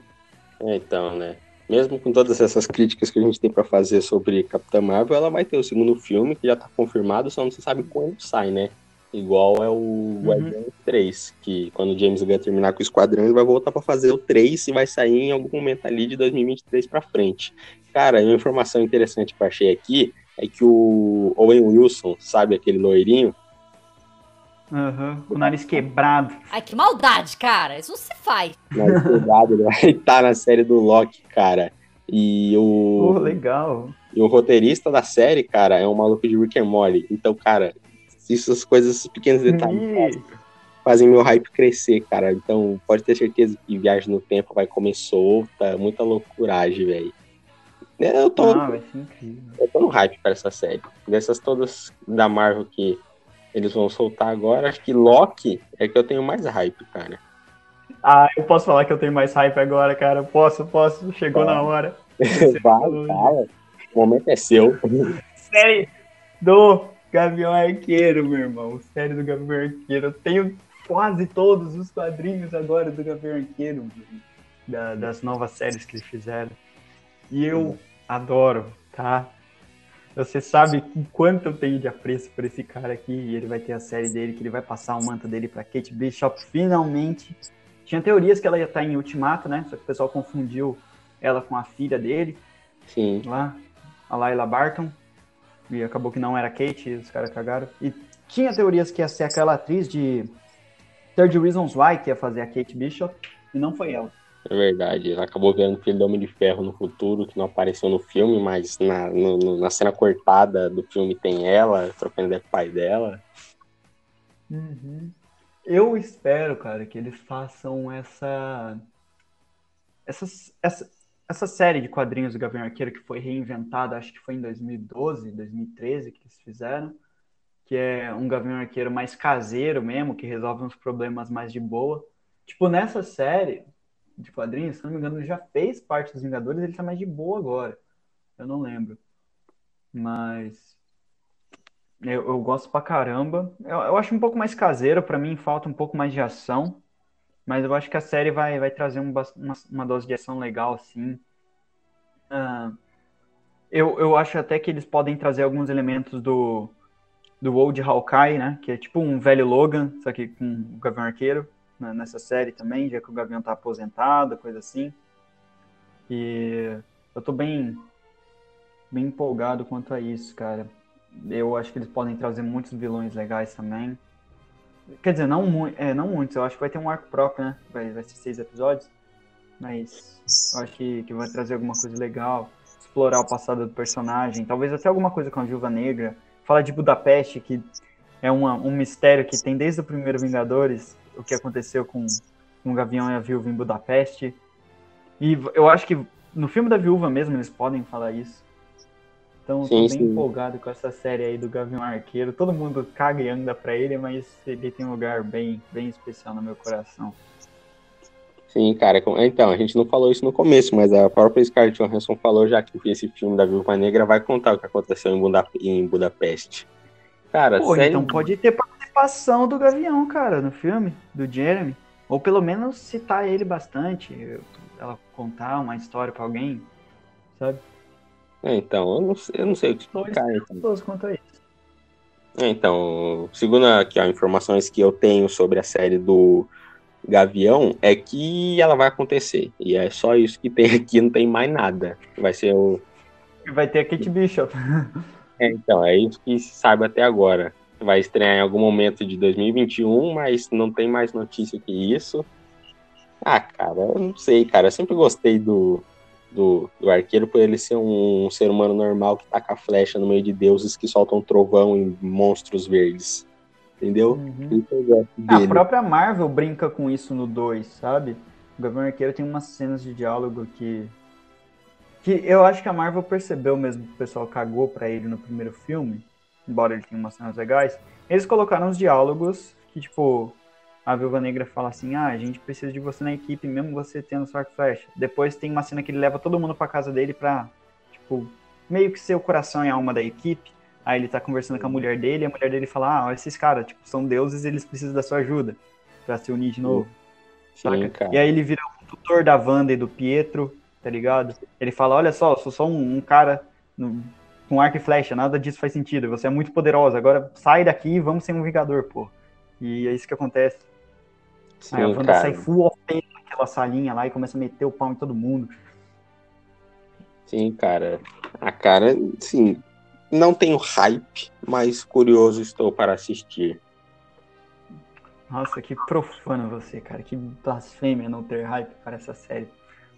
É, Então, né? Mesmo com todas essas críticas que a gente tem pra fazer sobre Capitã Marvel, ela vai ter o segundo filme, que já tá confirmado, só não se sabe quando sai, né? Igual é o Guardiões 3, que quando o James Gunn terminar com o Esquadrão, ele vai voltar pra fazer o 3 e vai sair em algum momento ali de 2023 pra frente. Cara, uma informação interessante que eu achei aqui é que o Owen Wilson, sabe aquele loirinho? Aham, Com o nariz quebrado. Ai, que maldade, cara. Isso não se faz. Mais cuidado, ele vai estar na série do Loki, cara. E o, Pô, legal. e o roteirista da série, cara, é um maluco de Rick and Morty. Então, cara, essas coisas, esses pequenos detalhes Ih, fazem meu hype crescer, cara. Então, pode ter certeza que Viagem no Tempo vai comer solta, muita loucuragem, velho. Eu tô, ah, vai ser incrível. eu tô no hype para essa série. Dessas todas da Marvel que eles vão soltar agora, acho que Loki é que eu tenho mais hype, cara. Ah, eu posso falar que eu tenho mais hype agora, cara. Posso, posso. Chegou na hora. *laughs* Vai, fala. O momento é seu. *laughs* Série do Gavião Arqueiro, meu irmão. Série do Gavião Arqueiro. Eu tenho quase todos os quadrinhos agora do Gavião Arqueiro, da- das novas séries que eles fizeram. E eu adoro, tá? Você sabe o quanto eu tenho de apreço por esse cara aqui. E ele vai ter a série dele, que ele vai passar o manto dele pra Kate Bishop finalmente. Tinha teorias que ela ia estar em Ultimato, né? Só que o pessoal confundiu ela com a filha dele Sim. lá, a Laila Barton. E acabou que não era Kate, e os caras cagaram. E tinha teorias que ia ser aquela atriz de 30 Reasons Why que ia fazer a Kate Bishop, e não foi ela. É verdade, ela acabou vendo do Homem de Ferro no futuro, que não apareceu no filme, mas na, no- na cena cortada do filme tem ela, trocando ideia com o pai dela. Eu espero, cara, que eles façam essa. Essa, essa, essa série de quadrinhos do Gavião Arqueiro que foi reinventada, acho que foi em 2012, 2013 que eles fizeram. Que é um Gavião Arqueiro mais caseiro mesmo, que resolve uns problemas mais de boa. Tipo, nessa série de quadrinhos, se não me engano, ele já fez parte dos Vingadores, ele tá mais de boa agora. Eu não lembro. Mas. Eu, eu gosto pra caramba. Eu, eu acho um pouco mais caseiro, pra mim falta um pouco mais de ação. Mas eu acho que a série vai, vai trazer um uma, uma dose de ação legal, assim. Ah, eu, eu acho até que eles podem trazer alguns elementos do, do Old Hawkeye, né? Que é tipo um velho Logan, só que com o Gavião Arqueiro né, nessa série também, já que o Gavião tá aposentado, coisa assim. E eu tô bem, bem empolgado quanto a isso, cara. Eu acho que eles podem trazer muitos vilões legais também. Quer dizer, não, mu é, não muitos, eu acho que vai ter um arco próprio, né? Vai, vai ser seis episódios. Mas eu acho que, que vai trazer alguma coisa legal. Explorar o passado do personagem. Talvez até alguma coisa com a Viúva Negra. Falar de Budapeste, que é uma, um mistério que tem desde o primeiro Vingadores. O que aconteceu com, com o Gavião e a Viúva em Budapeste. E eu acho que no filme da Viúva mesmo eles podem falar isso. Então eu tô Sim, bem sim. empolgado com essa série aí do Gavião Arqueiro. Todo mundo caga e anda pra ele, mas ele tem um lugar bem, bem especial no meu coração. Sim, cara. Então, a gente não falou isso no começo, mas a própria Scarlett Johansson falou já que esse filme da Viúva Negra vai contar o que aconteceu em, em Budapeste. Cara, Pô, sério, então pode ter participação do Gavião, cara, no filme, do Jeremy. Ou pelo menos citar ele bastante. Ela contar uma história pra alguém, sabe? É, então, eu não, sei, eu não sei o que Tô explicar. Então. Quanto a isso. É, então, segundo aqui, ó, informações que eu tenho sobre a série do Gavião, é que ela vai acontecer. E é só isso que tem aqui, não tem mais nada. Vai ser o. Vai ter a Kate Bishop. É, então, é isso que se sabe até agora. Vai estrear em algum momento de 2021, mas não tem mais notícia que isso. Ah, cara, eu não sei, cara. Eu sempre gostei do, do, do arqueiro por ele ser um, um, ser humano normal que taca flecha no meio de deuses que soltam trovão e monstros verdes. Entendeu? Uhum. A própria Marvel brinca com isso no 2, sabe? O Gavião Arqueiro tem umas cenas de diálogo que. que eu acho que a Marvel percebeu mesmo que o pessoal cagou pra ele no primeiro filme, embora ele tenha umas cenas legais. Eles colocaram os diálogos que, tipo, a Viúva Negra fala assim: ah, a gente precisa de você na equipe, mesmo você tendo só flecha. Depois tem uma cena que ele leva todo mundo pra casa dele pra, tipo, meio que ser o coração e a alma da equipe. Aí ele tá conversando com a mulher dele, e a mulher dele fala: ah, esses caras, tipo, são deuses eles precisam da sua ajuda pra se unir de novo. Sim, e aí ele vira o tutor da Wanda e do Pietro, tá ligado? Ele fala: olha só, eu sou só um, um cara no, com arco e flecha, nada disso faz sentido, você é muito poderosa, agora sai daqui e vamos ser um Vingador, pô. E é isso que acontece. Sim, Aí a Wanda cara. sai full off naquela salinha lá e começa a meter o pau em todo mundo. Sim, cara. A cara, sim, não tenho hype, mas curioso estou para assistir. Nossa, que profano você, cara. Que blasfêmia não ter hype para essa série,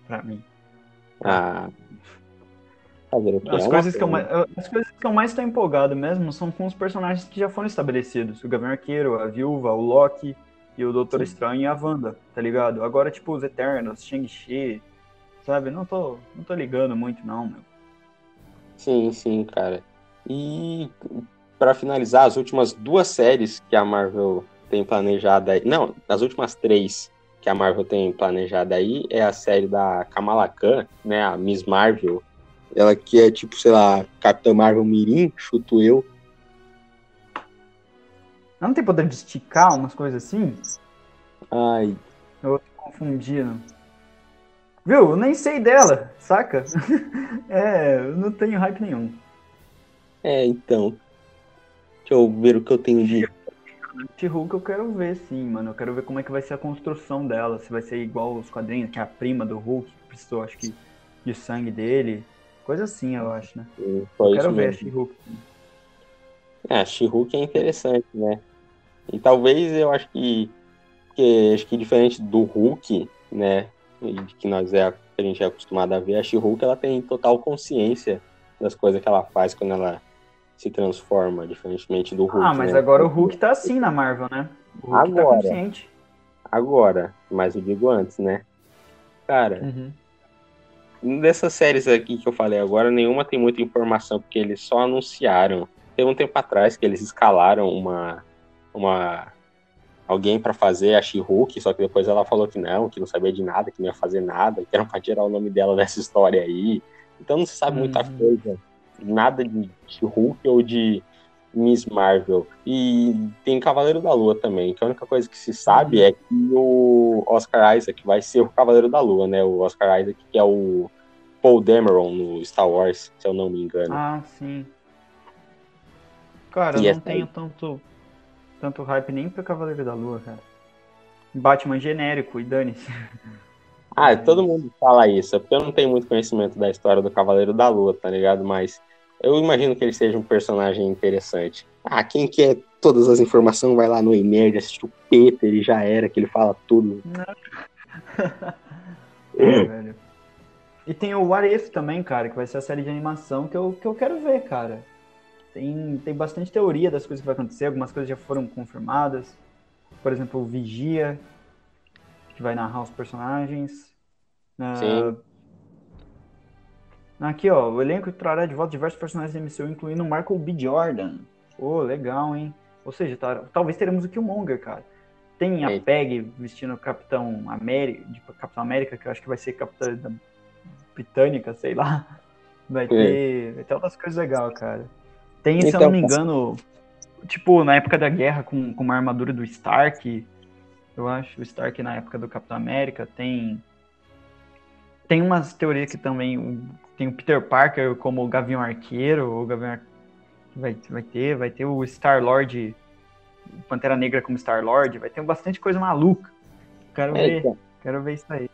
pra mim. Ah. As, é coisas que eu mais, as coisas que eu mais estou empolgado mesmo são com os personagens que já foram estabelecidos. O Gavião Arqueiro, a Viúva, o Loki, e o Doutor Sim. Estranho e a Wanda, tá ligado? Agora, tipo, os Eternos, Shang-Chi, sabe? Não tô, não tô ligando muito, não, meu. Sim, sim, cara. E para finalizar, as últimas duas séries que a Marvel tem planejada aí. Não, as últimas três que a Marvel tem planejada aí é a série da Kamala Khan, né? A Miss Marvel. Ela que é tipo, sei lá, Capitã Marvel Mirim, chuto eu. Ela não tem poder de esticar umas coisas assim? Ai. Eu tô confundindo. Viu? Eu nem sei dela, saca? *laughs* é, eu não tenho hype nenhum. É, então. Deixa eu ver o que eu tenho de. She-Hulk eu quero ver, sim, mano. Eu quero ver como é que vai ser a construção dela. Se vai ser igual os quadrinhos, que é a prima do Hulk, que precisou, acho que, de sangue dele. Coisa assim, eu acho, né? Sim, eu quero ver a She-Hulk. É, a She-Hulk é interessante, né? E talvez eu acho que, que acho que diferente do Hulk, né, que nós é a gente é acostumado a ver, a She-Hulk ela tem total consciência das coisas que ela faz quando ela se transforma, diferentemente do Hulk. Ah, mas né? agora o Hulk tá assim na Marvel, né? O Hulk tá agora, tá consciente. Agora, mas eu digo antes, né? Cara, uhum. Dessas séries aqui que eu falei agora, nenhuma tem muita informação, porque eles só anunciaram. Teve um tempo atrás que eles escalaram uma uma alguém para fazer a She-Hulk, só que depois ela falou que não, que não sabia de nada, que não ia fazer nada, que era pra tirar o nome dela dessa história aí. Então não se sabe muita uhum. coisa, nada de She-Hulk ou de Miss Marvel. E tem Cavaleiro da Lua também, que a única coisa que se sabe é que o Oscar Isaac vai ser o Cavaleiro da Lua, né? O Oscar Isaac que é o Paul Dameron no Star Wars, se eu não me engano. Ah, sim. Cara, eu não tenho tanto tanto hype nem pro Cavaleiro da Lua, cara. Batman genérico e dane-se. Ah, todo mundo fala isso, é porque eu não tenho muito conhecimento da história do Cavaleiro da Lua, tá ligado? Mas eu imagino que ele seja um personagem interessante. Ah, quem quer todas as informações vai lá no E-Nerd, assiste o Peter e já era, que ele fala tudo. *laughs* é, velho. E tem o What If também, cara, que vai ser a série de animação que eu, que eu quero ver, cara. Tem, tem bastante teoria das coisas que vai acontecer, algumas coisas já foram confirmadas. Por exemplo, o Vigia, que vai narrar os personagens. Sim. Uh, aqui, ó, o elenco trará de volta diversos personagens da MCU, incluindo o Michael B. Jordan. Oh, legal, hein? Ou seja, tá, talvez teremos o Killmonger, cara. Tem a Peg vestindo Capitão América, de Capitão América, que eu acho que vai ser Capitã Britânica, sei lá. Vai ter, vai ter outras coisas legais, cara. Tem, então, se eu não me então, engano, tipo, na época da guerra com, com uma armadura do Stark, eu acho, o Stark na época do Capitão América, tem tem umas teorias que também tem o Peter Parker como o Gavião Arqueiro, o Gavião Ar... vai, vai ter, vai ter o Star-Lord, Pantera Negra como Star-Lord, vai ter bastante coisa maluca. Quero é, ver, então. quero ver isso aí.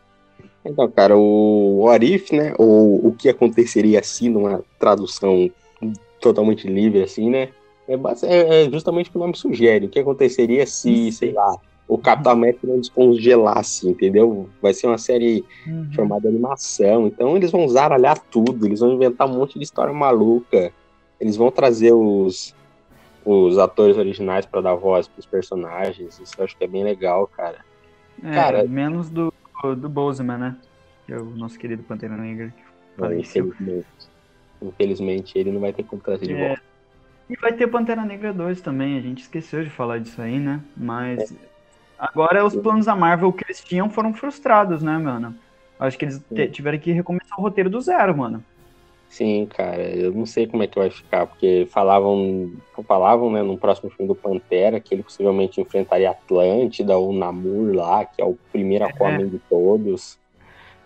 Então, cara, o Arif, né, ou o que aconteceria assim numa tradução totalmente livre, assim, né? É, é- é justamente o que o nome sugere. O que aconteceria se, sei lá, o Capitão América não descongelasse, entendeu? Vai ser uma série Uhum. chamada animação. Então eles vão zaralhar tudo, eles vão inventar um monte de história maluca. Eles vão trazer os, os atores originais pra dar voz pros personagens. Isso eu acho que é bem legal, cara. É, Cara- menos do, do Bozeman, né? Que é o nosso querido Pantera Negra. que faleceu. infelizmente, infelizmente, ele não vai ter como trazer de É. volta. E vai ter Pantera Negra 2 também, a gente esqueceu de falar disso aí, né? Mas É. agora os planos da Marvel que eles tinham foram frustrados, né, mano? Acho que eles tiveram que recomeçar o roteiro do zero, mano. Sim, cara, eu não sei como é que vai ficar, porque falavam, falavam, né, no próximo filme do Pantera, que ele possivelmente enfrentaria Atlântida ou Namor lá, que é o primeiro Aquaman de todos.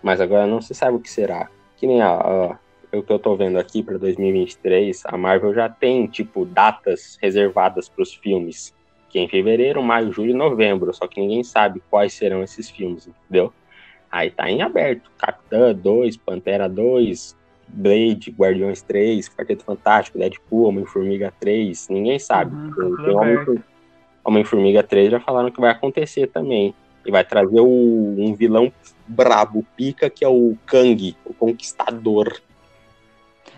Mas agora não se sabe o que será. Que nem a, a- o que eu tô vendo aqui para 2023, a Marvel já tem, tipo, datas reservadas para os filmes. Que é em fevereiro, maio, julho e novembro. Só que ninguém sabe quais serão esses filmes, entendeu? Aí tá em aberto. Capitã 2, Pantera 2, Blade, Guardiões 3, Quarteto Fantástico, Deadpool, Homem-Formiga 3, ninguém sabe. Uhum, tá. Homem-Formiga 3 já falaram que vai acontecer também. E vai trazer o- um vilão brabo, pica, que é o Kang, o Conquistador.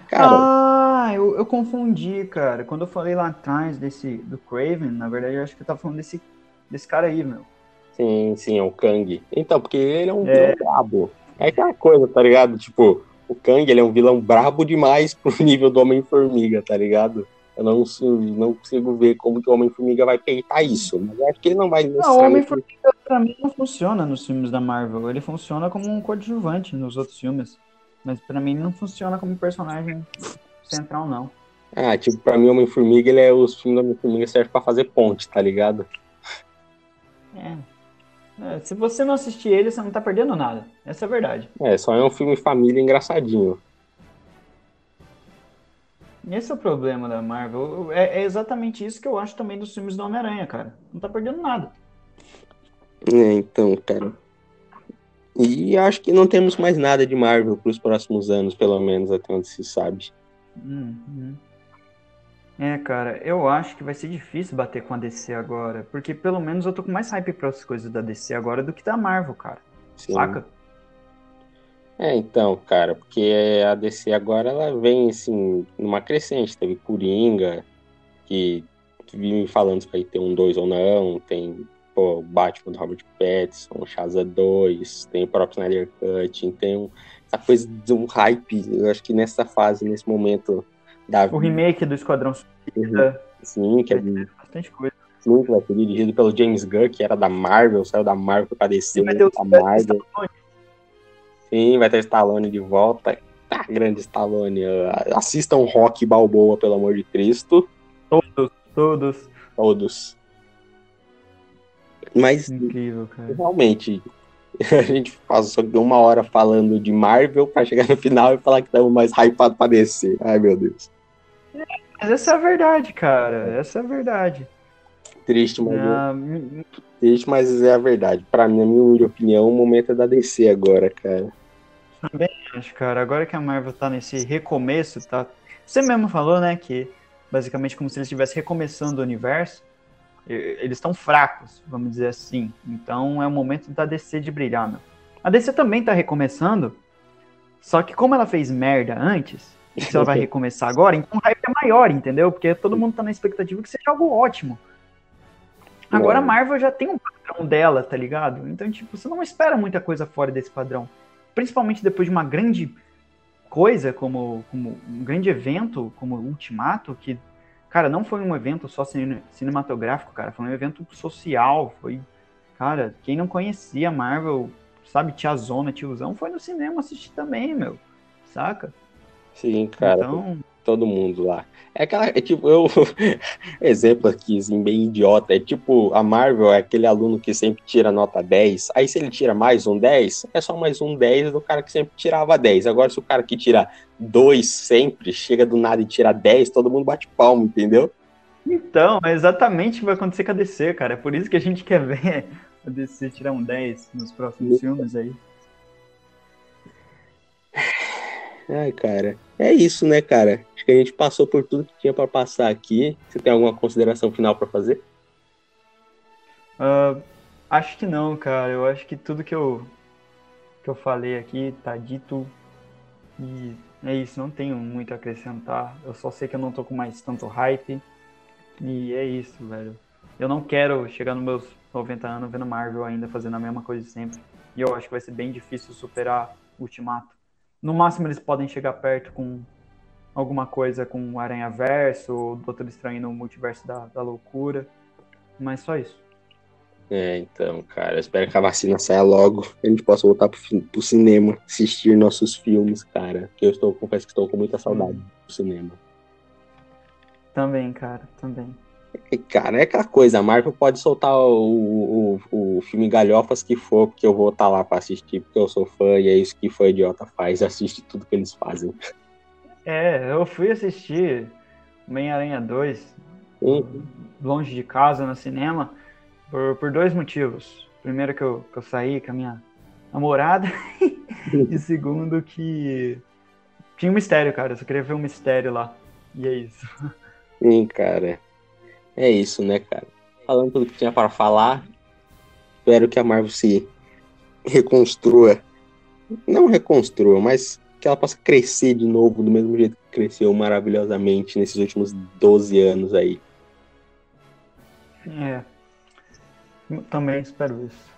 Cara, Ah, eu, eu confundi, cara. Quando eu falei lá atrás desse do Craven, na verdade eu acho que eu tava falando desse, desse cara aí, meu. sim, sim, é o Kang. Então, porque ele é um É. vilão brabo. É aquela coisa, tá ligado? Tipo, o Kang, ele é um vilão brabo demais *laughs* pro nível do Homem-Formiga, tá ligado? Eu não, não consigo ver como que o Homem-Formiga vai peitar isso. Mas eu acho que ele não vai Não, o. Homem-Formiga pra mim não funciona nos filmes da Marvel. Ele funciona como um coadjuvante nos outros filmes. Mas pra mim não funciona como personagem central, não. Ah, tipo, pra mim o Homem-Formiga, ele é os filmes do Homem-Formiga servem pra fazer ponte, tá ligado? É. É, se você não assistir ele, você não tá perdendo nada. Essa é a verdade. É, só é um filme família engraçadinho. Esse é o problema da Marvel. É, é exatamente isso que eu acho também dos filmes do Homem-Aranha, cara. Não tá perdendo nada. É, então, cara. E acho que não temos mais nada de Marvel pros próximos anos, pelo menos até onde se sabe. Uhum. É, cara, eu acho que vai ser difícil bater com a DC agora. Porque pelo menos eu tô com mais hype para as coisas da DC agora do que da Marvel, cara. Sim. Saca? É, então, cara, porque a DC agora ela vem assim, numa crescente. Teve Coringa, que, que vive falando se vai ter um 2 ou não. Tem pô, o Batman do Robert Pattinson, Shazam 2, tem o próprio Snyder Cut, tem um, essa coisa de um hype. Eu acho que nessa fase, nesse momento da O remake do Esquadrão Suicida. Sim, que é bastante coisa. Sim, que vai ser dirigido pelo James Gunn, que era da Marvel, saiu da Marvel pra descer Vai ter o Marvel. Stallone. Sim, vai ter Stallone de volta. Tá, grande Stallone. Ah, Assistam Rock Balboa, pelo amor de Cristo. Todos, todos. Todos. Mas, Incrível, cara. realmente, *laughs* a gente passou uma hora falando de Marvel pra chegar no final e falar que estamos mais hypados pra descer. Ai, meu Deus. Mas essa é a verdade, cara. Essa é a verdade. Triste, mas, Ah, m- triste, mas é a verdade. Pra mim, na minha opinião, o momento é da DC agora, cara. acho, cara, agora que a Marvel tá nesse recomeço, tá? Você mesmo falou, né, que basicamente como se eles estivessem recomeçando o universo. Eles estão fracos, vamos dizer assim. Então é o momento da DC de brilhar, meu. A DC também tá recomeçando, só que como ela fez merda antes, e se ela vai *laughs* recomeçar agora, então o hype é maior, entendeu? Porque todo mundo tá na expectativa que seja algo ótimo. Agora a Não. Marvel já tem um padrão dela, tá ligado? Então, tipo, você não espera muita coisa fora desse padrão. Principalmente depois de uma grande coisa, como, como um grande evento, como o Ultimato, que, cara, não foi um evento só cine- cinematográfico, cara, foi um evento social, foi, cara, quem não conhecia a Marvel, sabe, tiazona, tiozão, foi no cinema assistir também, meu, saca? Sim, cara. Então, todo mundo lá. É aquela, é tipo, eu, *laughs* exemplo aqui, assim, bem idiota, é tipo, a Marvel é aquele aluno que sempre tira nota 10, aí se ele tira mais um 10, é só mais um 10 do cara que sempre tirava 10. Agora, se o cara que tira 2 sempre, chega do nada e tira 10, todo mundo bate palmo, entendeu? então, é exatamente o que vai acontecer com a DC, cara, é por isso que a gente quer ver a DC tirar um 10 nos próximos filmes aí. Ai, cara. É isso, né, cara? Acho que a gente passou por tudo que tinha para passar aqui. Você tem alguma consideração final para fazer? Uh, acho que não, cara. Eu acho que tudo que eu, que eu falei aqui tá dito. E é isso, não tenho muito a acrescentar. Eu só sei que eu não tô com mais tanto hype. E é isso, velho. Eu não quero chegar nos meus 90 anos vendo Marvel ainda fazendo a mesma coisa sempre. E eu acho que vai ser bem difícil superar Ultimato. No máximo eles podem chegar perto com alguma coisa com Aranha Verso ou Doutor Estranho no Multiverso da, da Loucura. Mas só isso. É, então, cara, eu espero que a vacina saia logo, a gente possa voltar pro, pro cinema, assistir nossos filmes, cara. Que eu estou, confesso que estou com muita saudade hum. do cinema. Também, cara, também. Cara, é aquela coisa, a Marvel pode soltar o, o, o filme galhofas que for, porque eu vou estar lá para assistir, porque eu sou fã e é isso que foi idiota faz, assiste tudo que eles fazem. É, eu fui assistir Homem-Aranha 2 uhum. longe de casa no cinema por, por dois motivos. Primeiro que eu, que eu saí com a minha namorada *laughs* e segundo que tinha um mistério, cara, eu só queria ver um mistério lá. E é isso. Sim, cara. É isso, né, cara? Falando tudo que tinha para falar, espero que a Marvel se reconstrua. Não reconstrua, mas que ela possa crescer de novo do mesmo jeito que cresceu maravilhosamente nesses últimos 12 anos aí. É. Também espero isso.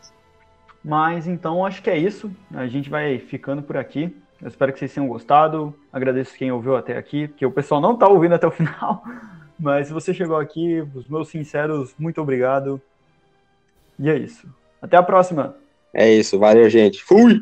Mas então acho que é isso. A gente vai ficando por aqui. Eu espero que vocês tenham gostado. Agradeço quem ouviu até aqui, porque o pessoal não tá ouvindo até o *laughs* final. Mas se você chegou aqui, os meus sinceros, muito obrigado. E é isso. Até a próxima. É isso. Valeu, gente. Fui!